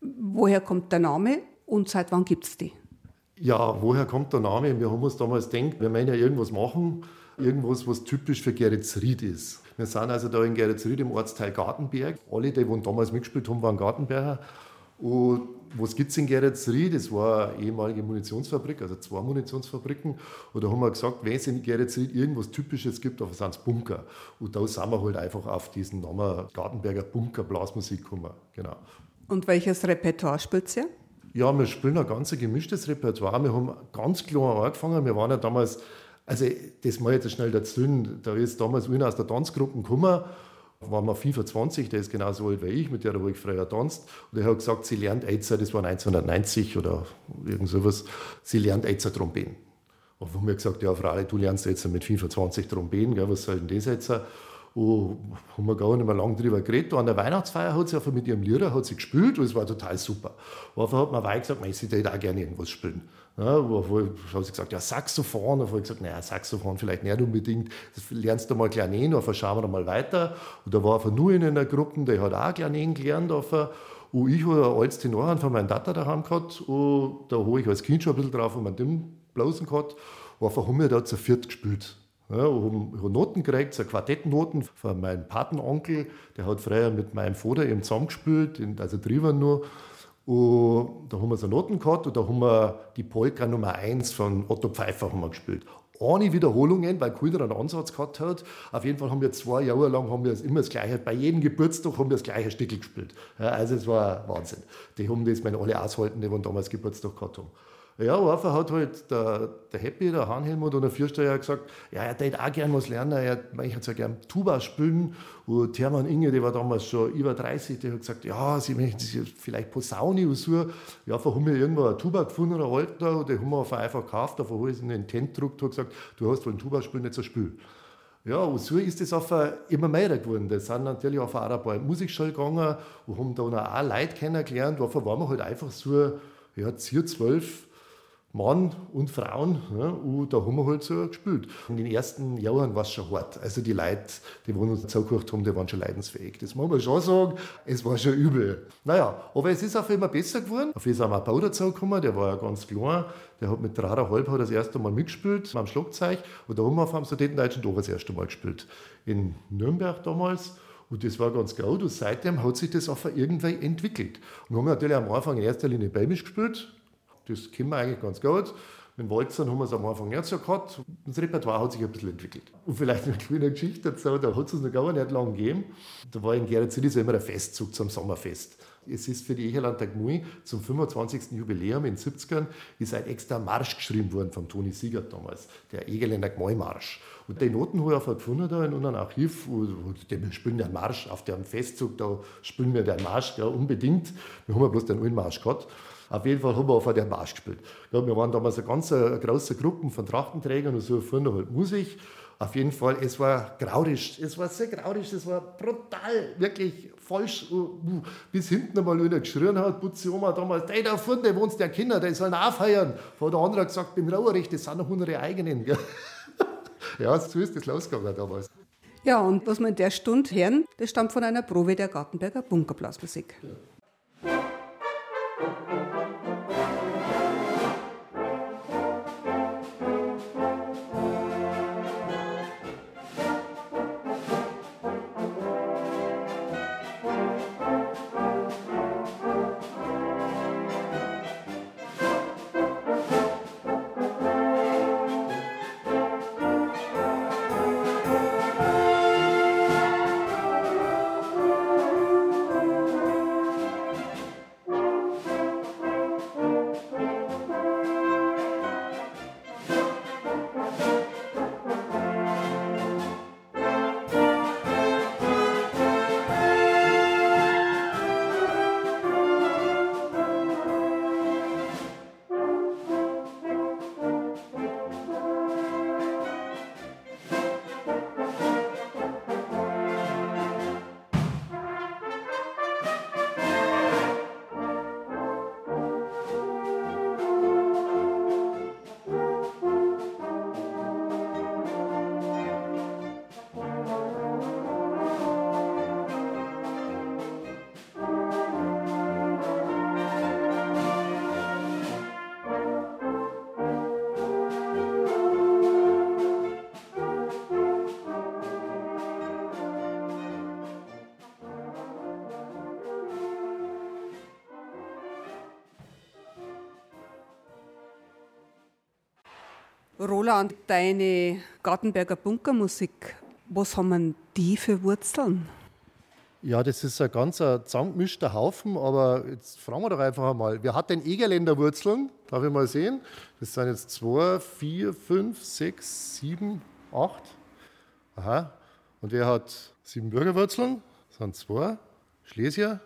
Woher kommt der Name und seit wann gibt es die? Ja, woher kommt der Name? Wir haben uns damals gedacht, wir meinen ja irgendwas machen, irgendwas, was typisch für Geretsried ist. Wir sind also da in Geretsried im Ortsteil Gartenberg. Alle, die, die damals mitgespielt haben, waren Gartenberger. Und was gibt es in Geretsried? Das war eine ehemalige Munitionsfabrik, also zwei Munitionsfabriken. Und da haben wir gesagt, wenn es in Geretsried irgendwas Typisches gibt, dann sind es Bunker. Und da sind wir halt einfach auf diesen Namen Gartenberger Bunker Blasmusik gekommen. Genau. Und welches Repertoire spielt ihr? Ja, wir spielen ein ganz gemischtes Repertoire. Wir haben ganz klar angefangen. Wir waren ja damals, also das mal jetzt schnell dazu, da ist damals einer aus der Tanzgruppe gekommen war mal 25, der ist genauso alt wie ich, mit der habe ich früher tanzt. Und er hat gesagt, sie lernt jetzt, das war 1990 oder irgend sowas, sie lernt jetzt Trompeten. Und haben wir gesagt, ja, Frau, du lernst jetzt mit 25 Trompeten, gell, was soll denn das jetzt? Und haben wir gar nicht mehr lange drüber geredet. An der Weihnachtsfeier hat sie einfach mit ihrem Lehrer hat sie gespielt und es war total super. Und einfach hat man weiter gesagt, ich würde auch gerne irgendwas spielen. Ja, wo, wo habe ich gesagt, ja, Saxophon. Da habe ich gesagt, naja, Saxophon vielleicht nicht unbedingt. Das lernst du mal Klanen, dann schauen wir mal weiter. Und da war einfach nur in einer Gruppe, der hat auch Klanen gelernt. Und ich habe ein altes Tenorhand von meinem Vater daheim gehabt. Und da habe ich als Kind schon ein bisschen drauf und meinen dem Blasen gehabt. Und einfach haben wir da zu viert gespielt. Ja, haben, haben Noten gekriegt, so Quartettnoten von meinem Patenonkel. Der hat früher mit meinem Vater eben zusammengespielt, also drüber nur. Und da haben wir so Noten gehabt und da haben wir die Polka Nummer 1 von Otto Pfeiffer haben wir gespielt. Ohne Wiederholungen, weil keiner einen Ansatz gehabt hat. Auf jeden Fall haben wir zwei Jahre lang haben wir immer das gleiche, bei jedem Geburtstag haben wir das gleiche Stück gespielt. Also es war Wahnsinn. Die haben das meine alle aushalten, die damals Geburtstag gehabt haben. Ja, einfach hat halt der, der Happy, der Hahn-Helmut oder der Viersteuer gesagt, ja, er hätte auch gerne was lernen, er möchte ja gerne Tuba spielen. Und Thermann Inge, der war damals schon über 30, der hat gesagt, ja, sie möchten sich vielleicht Posaune oder so. Ja, einfach haben wir irgendwo eine Tuba gefunden, einen alten, und die haben wir einfach gekauft, einfach habe ich in den Tent gedruckt und gesagt, du hast wohl ein Tuba-Spiel, nicht so Spiel. Ja, und so ist es einfach immer mehr geworden. Da sind natürlich auch ein paar Musikschule gegangen und haben da auch Leute kennengelernt. Einfach waren wir halt einfach so, ja, 10, 12 Mann und Frauen. Ja, und da haben wir halt so gespielt. In den ersten Jahren war es schon hart. Also die Leute, die uns zugekocht haben, die waren schon leidensfähig. Das muss man schon sagen. Es war schon übel. Naja, aber es ist auf immer besser geworden. Auf jeden Fall ein Bau dazugekommen, der war ja ganz klein. Der hat mit dreieinhalb das erste Mal mitgespielt am Schlagzeug. Und da haben wir auf dem Sudetendeutschen Dorf das erste Mal gespielt. In Nürnberg damals. Und das war ganz gut. Und seitdem hat sich das einfach irgendwie entwickelt. Und wir haben natürlich am Anfang in erster Linie Beimisch gespielt das kennen wir eigentlich ganz gut. Mit Walzern haben wir es am Anfang nicht so gehabt. Das Repertoire hat sich ein bisschen entwickelt. Und vielleicht eine kleine Geschichte dazu, da hat es uns noch gar nicht lange gegeben. Da war in Geretsried so immer ein Festzug zum Sommerfest. Es ist für die Echerlander Gmui zum 25. Jubiläum in den 70ern ist ein extra Marsch geschrieben worden von Toni Siegert damals, der Egerländer Gmui-Marsch. Und die Noten habe ich einfach gefunden da in unserem Archiv. Wir spielen den Marsch auf dem Festzug, da spielen wir den Marsch ja, unbedingt. Wir haben ja bloß den einen gehabt. Auf jeden Fall haben wir auf der Marsch gespielt. Ja, wir waren damals eine ganz große Gruppe von Trachtenträgern und so vorne halt Musik. Auf jeden Fall, es war graurisch. Es war sehr graurisch, es war brutal, wirklich falsch. Bis hinten einmal einer geschrien hat, Putzi Oma damals, der da vorne wohnt der Kinder, der sollen aufheuern. Vor der andere hat gesagt, bin Rauerrecht, das sind noch unsere eigenen. (laughs) ja, so ist das losgegangen damals. Ja, und was wir in der Stunde hören, das stammt von einer Probe der Gartenberger Bunkerblasmusik. Ja. Roland, deine Gartenberger Bunkermusik, was haben die für Wurzeln? Ja, das ist ein ganz zusammengemischter Haufen, aber jetzt fragen wir doch einfach einmal, wer hat denn Egerländer Wurzeln? Darf ich mal sehen? Das sind jetzt zwei, vier, fünf, sechs, sieben, acht. Aha. Und wer hat Siebenbürger Wurzeln? Das sind zwei. Schlesier?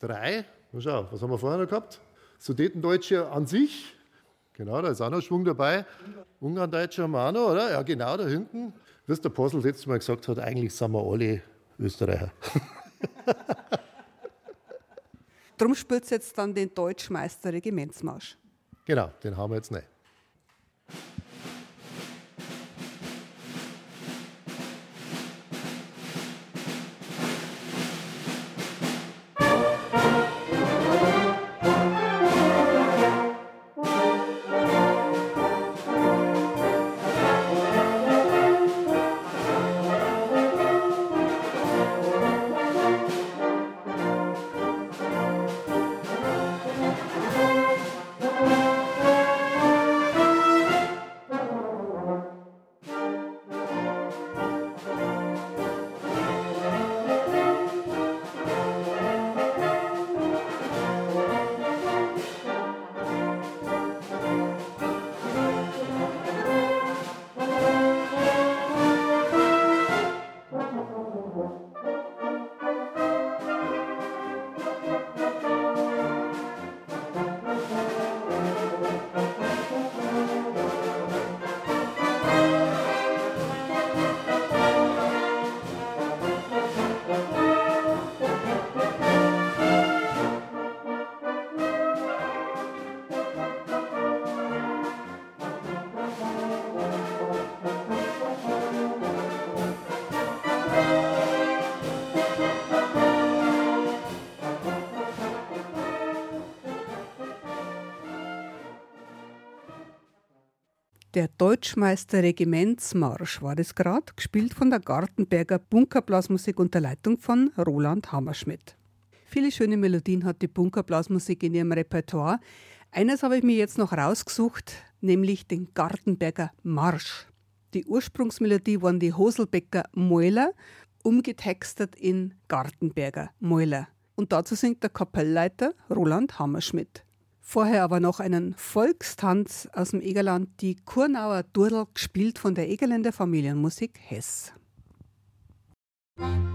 Drei. Mal schau, was haben wir vorher noch gehabt? Sudetendeutsche an sich. Genau, da ist auch noch Schwung dabei. Wir auch noch, oder? Ja, genau, da hinten. Wie der Postel letztes Mal gesagt hat, eigentlich sind wir alle Österreicher. (laughs) Drum spielt jetzt dann den Deutschmeister Regimentsmarsch. Genau, den haben wir jetzt nicht. Der Deutschmeister Regimentsmarsch war das gerade, gespielt von der Gartenberger Bunkerblasmusik unter Leitung von Roland Hammerschmidt. Viele schöne Melodien hat die Bunkerblasmusik in ihrem Repertoire. Eines habe ich mir jetzt noch rausgesucht, nämlich den Gartenberger Marsch. Die Ursprungsmelodie waren die Hoselbecker Mäuler, umgetextet in Gartenberger Mäuler. Und dazu singt der Kapellleiter Roland Hammerschmidt. Vorher aber noch einen Volkstanz aus dem Egerland, die Kurnauer Durdel, gespielt von der Egerländer Familienmusik Hess. Ja,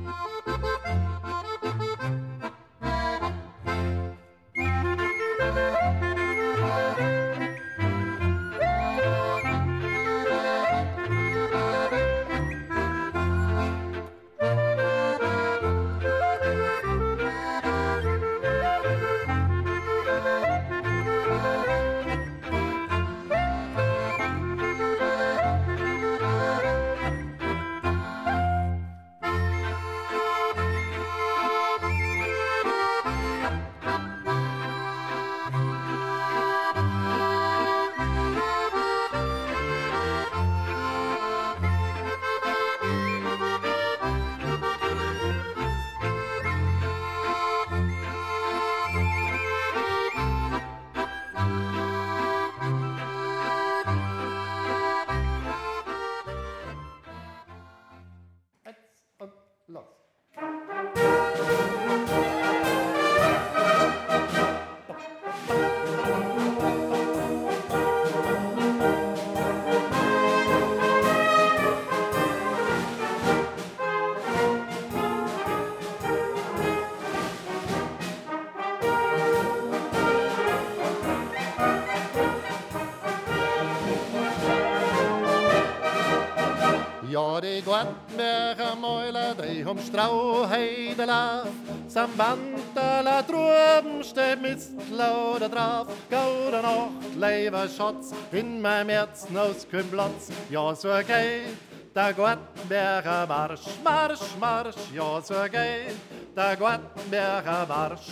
Mäuler, die haben Strauheide lauf. Sambandala droben steht Mistklau da drauf. Gauder Nacht, leiber Schatz, in meinem Herzen aus kein Platz. Ja, so geht der Gartenberger Marsch, Marsch, Marsch. Ja, so geht der Gartenberger Marsch.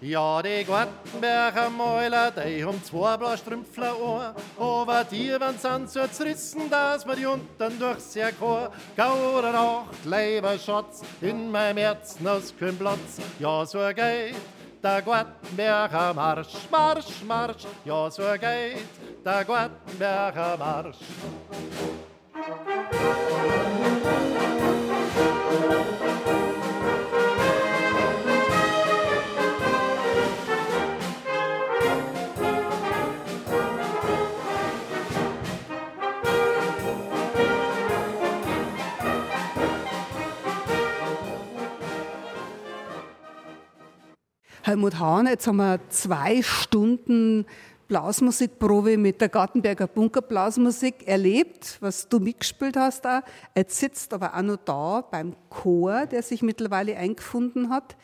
Ja, die Gartenberger Mäuler, die haben zwei Blaustrümpfler an. Aber die werden sind so zerrissen, dass man die unten durchsehen kann. Gauder Nacht, lieber Schatz, in meinem Herzen aus kein Platz. Ja, so geht der Gutenberger Marsch, Marsch, Marsch, ja so geht der Gutenberger Marsch. Helmut Hahn, jetzt haben wir zwei Stunden Blasmusikprobe mit der Gartenberger Bunkerblasmusik erlebt, was du mitgespielt hast da. Jetzt sitzt aber auch noch da beim Chor, der sich mittlerweile eingefunden hat.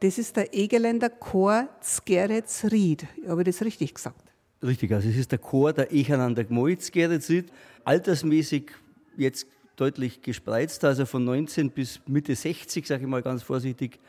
Das ist der Egeländer Chor Zgeretz Ried. Habe ich das richtig gesagt? Richtig, also es ist der Chor der Echenander Gmoitz Gerrit altersmäßig jetzt deutlich gespreizt, also von 19 bis Mitte 60, sage ich mal ganz vorsichtig,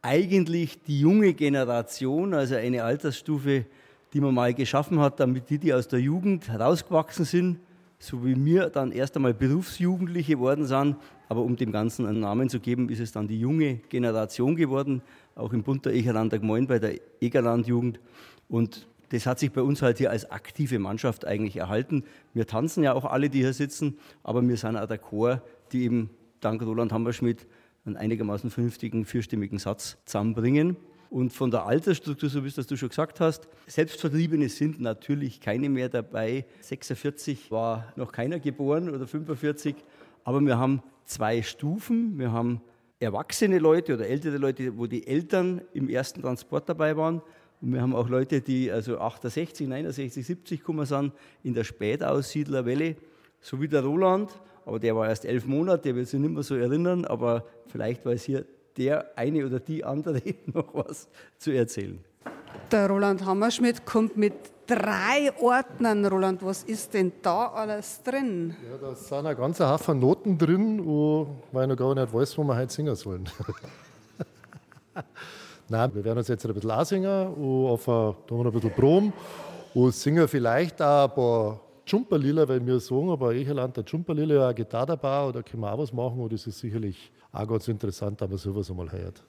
eigentlich die junge Generation, also eine Altersstufe, die man mal geschaffen hat, damit die, die aus der Jugend herausgewachsen sind, so wie wir dann erst einmal Berufsjugendliche geworden sind. Aber um dem Ganzen einen Namen zu geben, ist es dann die junge Generation geworden, auch im Bund der Egerlander Gemeinde bei der Egerlandjugend. Und das hat sich bei uns halt hier als aktive Mannschaft eigentlich erhalten. Wir tanzen ja auch alle, die hier sitzen, aber wir sind auch der Chor, die eben dank Roland Hammerschmidt einen einigermaßen vernünftigen vierstimmigen Satz zusammenbringen. Und von der Altersstruktur, so wie es das du schon gesagt hast, Selbstvertriebene sind natürlich keine mehr dabei. 46 war noch keiner geboren oder 45. Aber wir haben zwei Stufen. Wir haben erwachsene Leute oder ältere Leute, wo die Eltern im ersten Transport dabei waren. Und wir haben auch Leute, die also 68, 69, 70 gekommen sind in der Spätaussiedlerwelle, so wie der Roland aber der war erst elf Monate, der wird sich nicht mehr so erinnern, aber vielleicht weiß hier der eine oder die andere (laughs) noch was zu erzählen. Der Roland Hammerschmidt kommt mit drei Ordnern. Roland, was ist denn da alles drin? Ja, da sind ein ganzer Haufen Noten drin, weil ich noch gar nicht weiß, wo wir heute singen sollen. (laughs) Nein, wir werden uns jetzt ein bisschen ansingen, auf ein, da haben wir ein bisschen Brom und singen vielleicht auch ein paar Jumperlila, weil wir sagen, aber Echerland, der Jumperlila, ja, eine Gitarre dabei, oder können wir auch was machen, und das ist sicherlich auch ganz interessant, man sowas einmal hört.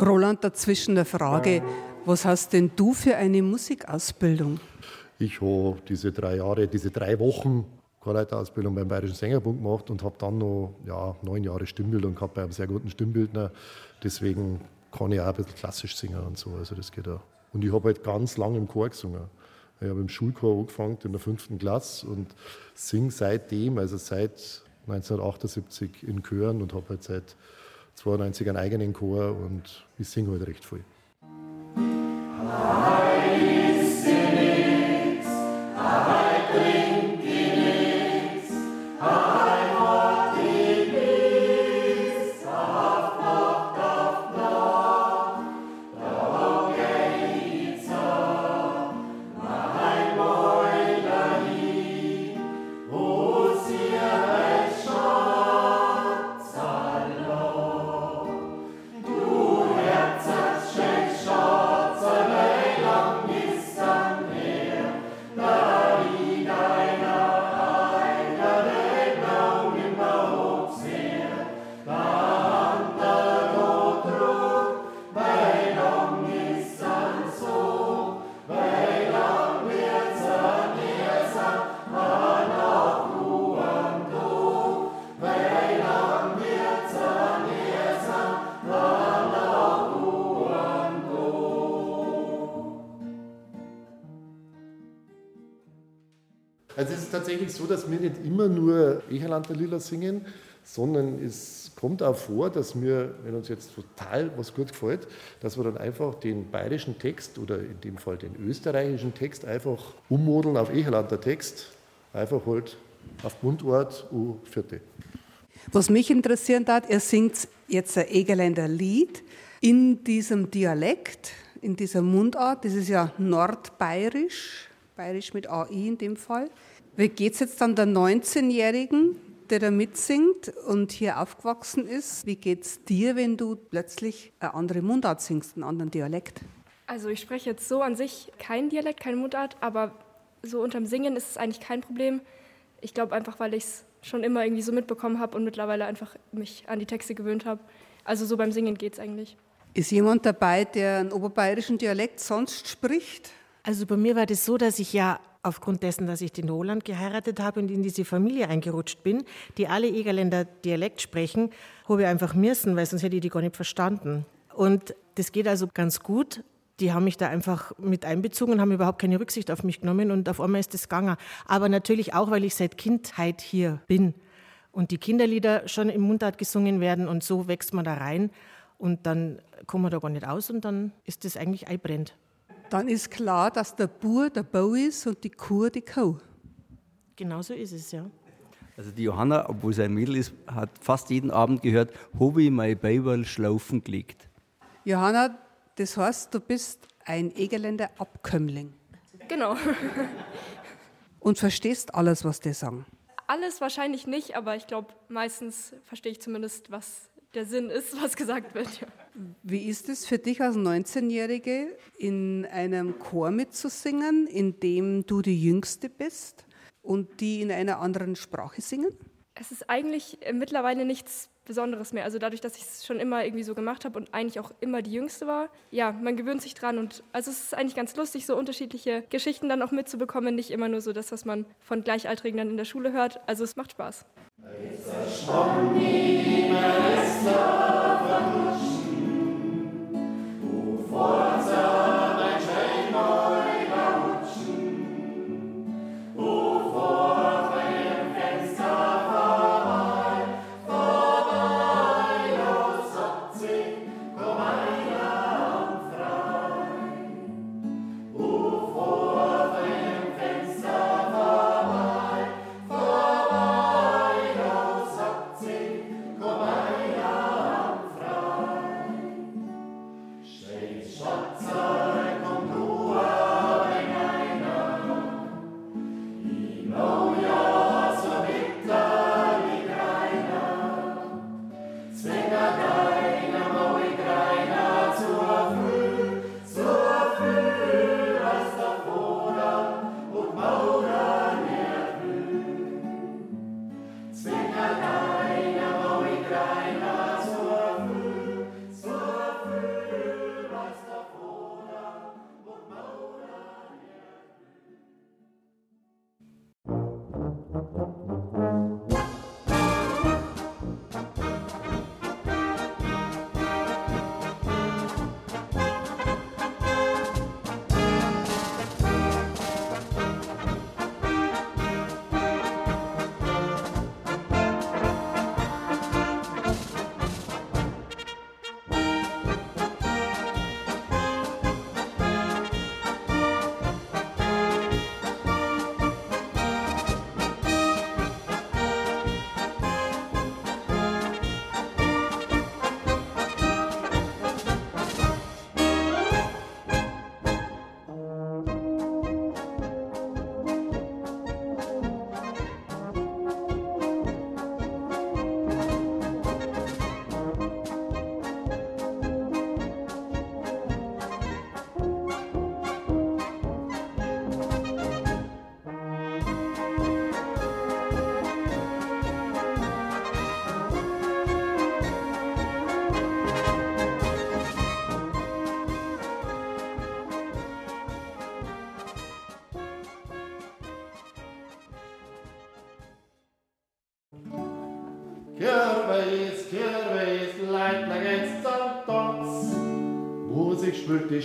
Roland, dazwischen eine Frage. Was hast denn du für eine Musikausbildung? Ich habe diese drei Jahre, diese drei Wochen Chorleiterausbildung beim Bayerischen Sängerbund gemacht und habe dann noch ja, neun Jahre Stimmbildung gehabt bei einem sehr guten Stimmbildner. Deswegen kann ich auch ein bisschen klassisch singen und so. Also das geht auch. Und ich habe halt ganz lange im Chor gesungen. Ich habe im Schulchor angefangen in der fünften Klasse und singe seitdem, also seit 1978 in Chören und habe halt seit 92 einen eigenen Chor und ich singe halt recht viel. Heiß nichts, tatsächlich so, dass wir nicht immer nur Echerlander Lila singen, sondern es kommt auch vor, dass wir, wenn uns jetzt total was gut gefällt, dass wir dann einfach den bayerischen Text oder in dem Fall den österreichischen Text einfach ummodeln auf Echerlander Text, einfach halt auf Mundort U vierte. Was mich interessieren hat, er singt jetzt ein Egerländer Lied in diesem Dialekt, in dieser Mundart, das ist ja nordbayerisch, bayerisch mit AI in dem Fall. Wie geht es jetzt dann der 19-Jährigen, der da mitsingt und hier aufgewachsen ist? Wie geht es dir, wenn du plötzlich eine andere Mundart singst, einen anderen Dialekt? Also ich spreche jetzt so an sich kein Dialekt, keine Mundart, aber so unterm Singen ist es eigentlich kein Problem. Ich glaube einfach, weil ich es schon immer irgendwie so mitbekommen habe und mittlerweile einfach mich an die Texte gewöhnt habe. Also so beim Singen geht es eigentlich. Ist jemand dabei, der einen oberbayerischen Dialekt sonst spricht? Also bei mir war das so, dass ich ja aufgrund dessen, dass ich den Roland geheiratet habe und in diese Familie eingerutscht bin, die alle Egerländer Dialekt sprechen, habe ich einfach müssen, weil sonst hätte ich die gar nicht verstanden. Und das geht also ganz gut. Die haben mich da einfach mit einbezogen und haben überhaupt keine Rücksicht auf mich genommen und auf einmal ist das gegangen. Aber natürlich auch, weil ich seit Kindheit hier bin und die Kinderlieder schon im Mundart gesungen werden und so wächst man da rein und dann kommen wir da gar nicht aus und dann ist das eigentlich einbrennt. Dann ist klar, dass der Bur der Bau ist und die Kur die Kau. Genau so ist es, ja. Also die Johanna, obwohl sie ein Mädel ist, hat fast jeden Abend gehört, habe ich mein Beiberl schlaufen gelegt. Johanna, das heißt, du bist ein Egerländer Abkömmling Genau. und verstehst alles, was die sagen. Alles wahrscheinlich nicht, aber ich glaube, meistens verstehe ich zumindest, was der Sinn ist, was gesagt wird. Ja. Wie ist es für dich als 19-Jährige, in einem Chor mitzusingen, in dem du die Jüngste bist und die in einer anderen Sprache singen? Es ist eigentlich äh, mittlerweile nichts Besonderes mehr. Also dadurch, dass ich es schon immer irgendwie so gemacht habe und eigentlich auch immer die Jüngste war, ja, man gewöhnt sich dran und also es ist eigentlich ganz lustig, so unterschiedliche Geschichten dann auch mitzubekommen, nicht immer nur so das, was man von Gleichaltrigen dann in der Schule hört. Also es macht Spaß. Kirweis,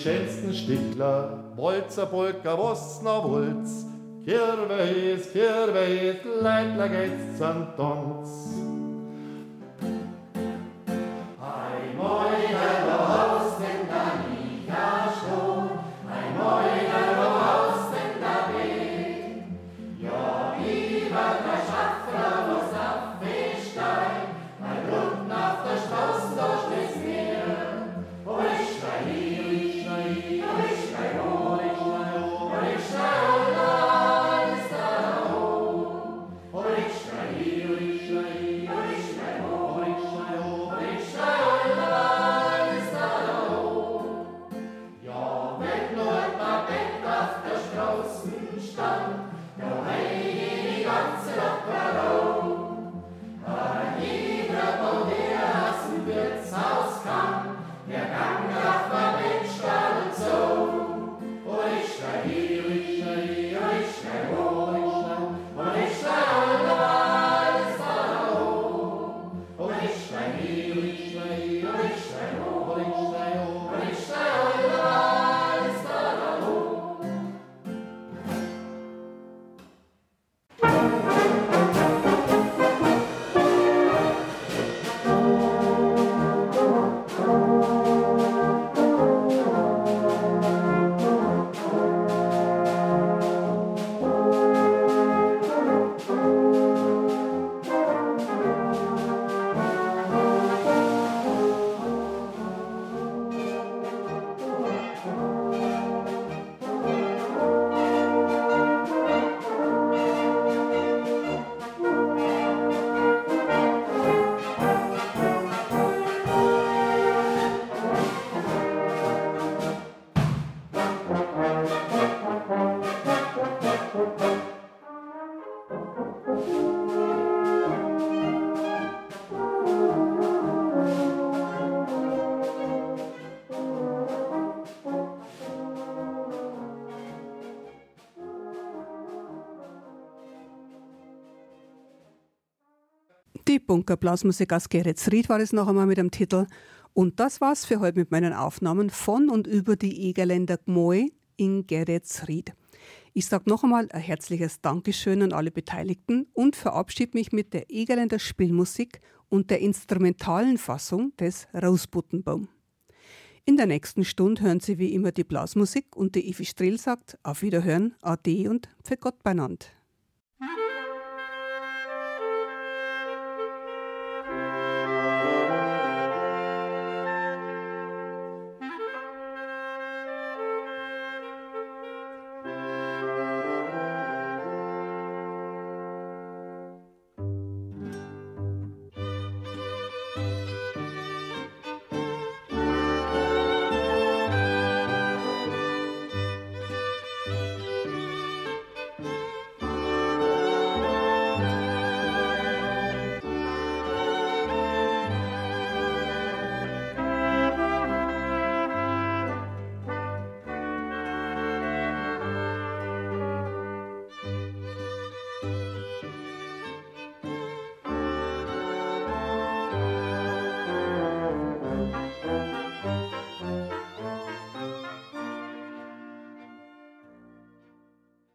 schönsten Stickler, Bolzer, Polka, noch Wulz. Kirweis, Kirweis, Leitner geht's zum Die Bunkerblasmusik aus Geretsried war es noch einmal mit dem Titel. Und das war's für heute mit meinen Aufnahmen von und über die Egerländer Gmoe in Geretsried. Ich sage noch einmal ein herzliches Dankeschön an alle Beteiligten und verabschiede mich mit der Egerländer Spielmusik und der instrumentalen Fassung des Rosebuttenbaum. In der nächsten Stunde hören Sie wie immer die Blasmusik und die Evi Strill sagt auf Wiederhören, Ade und für Gott beinand.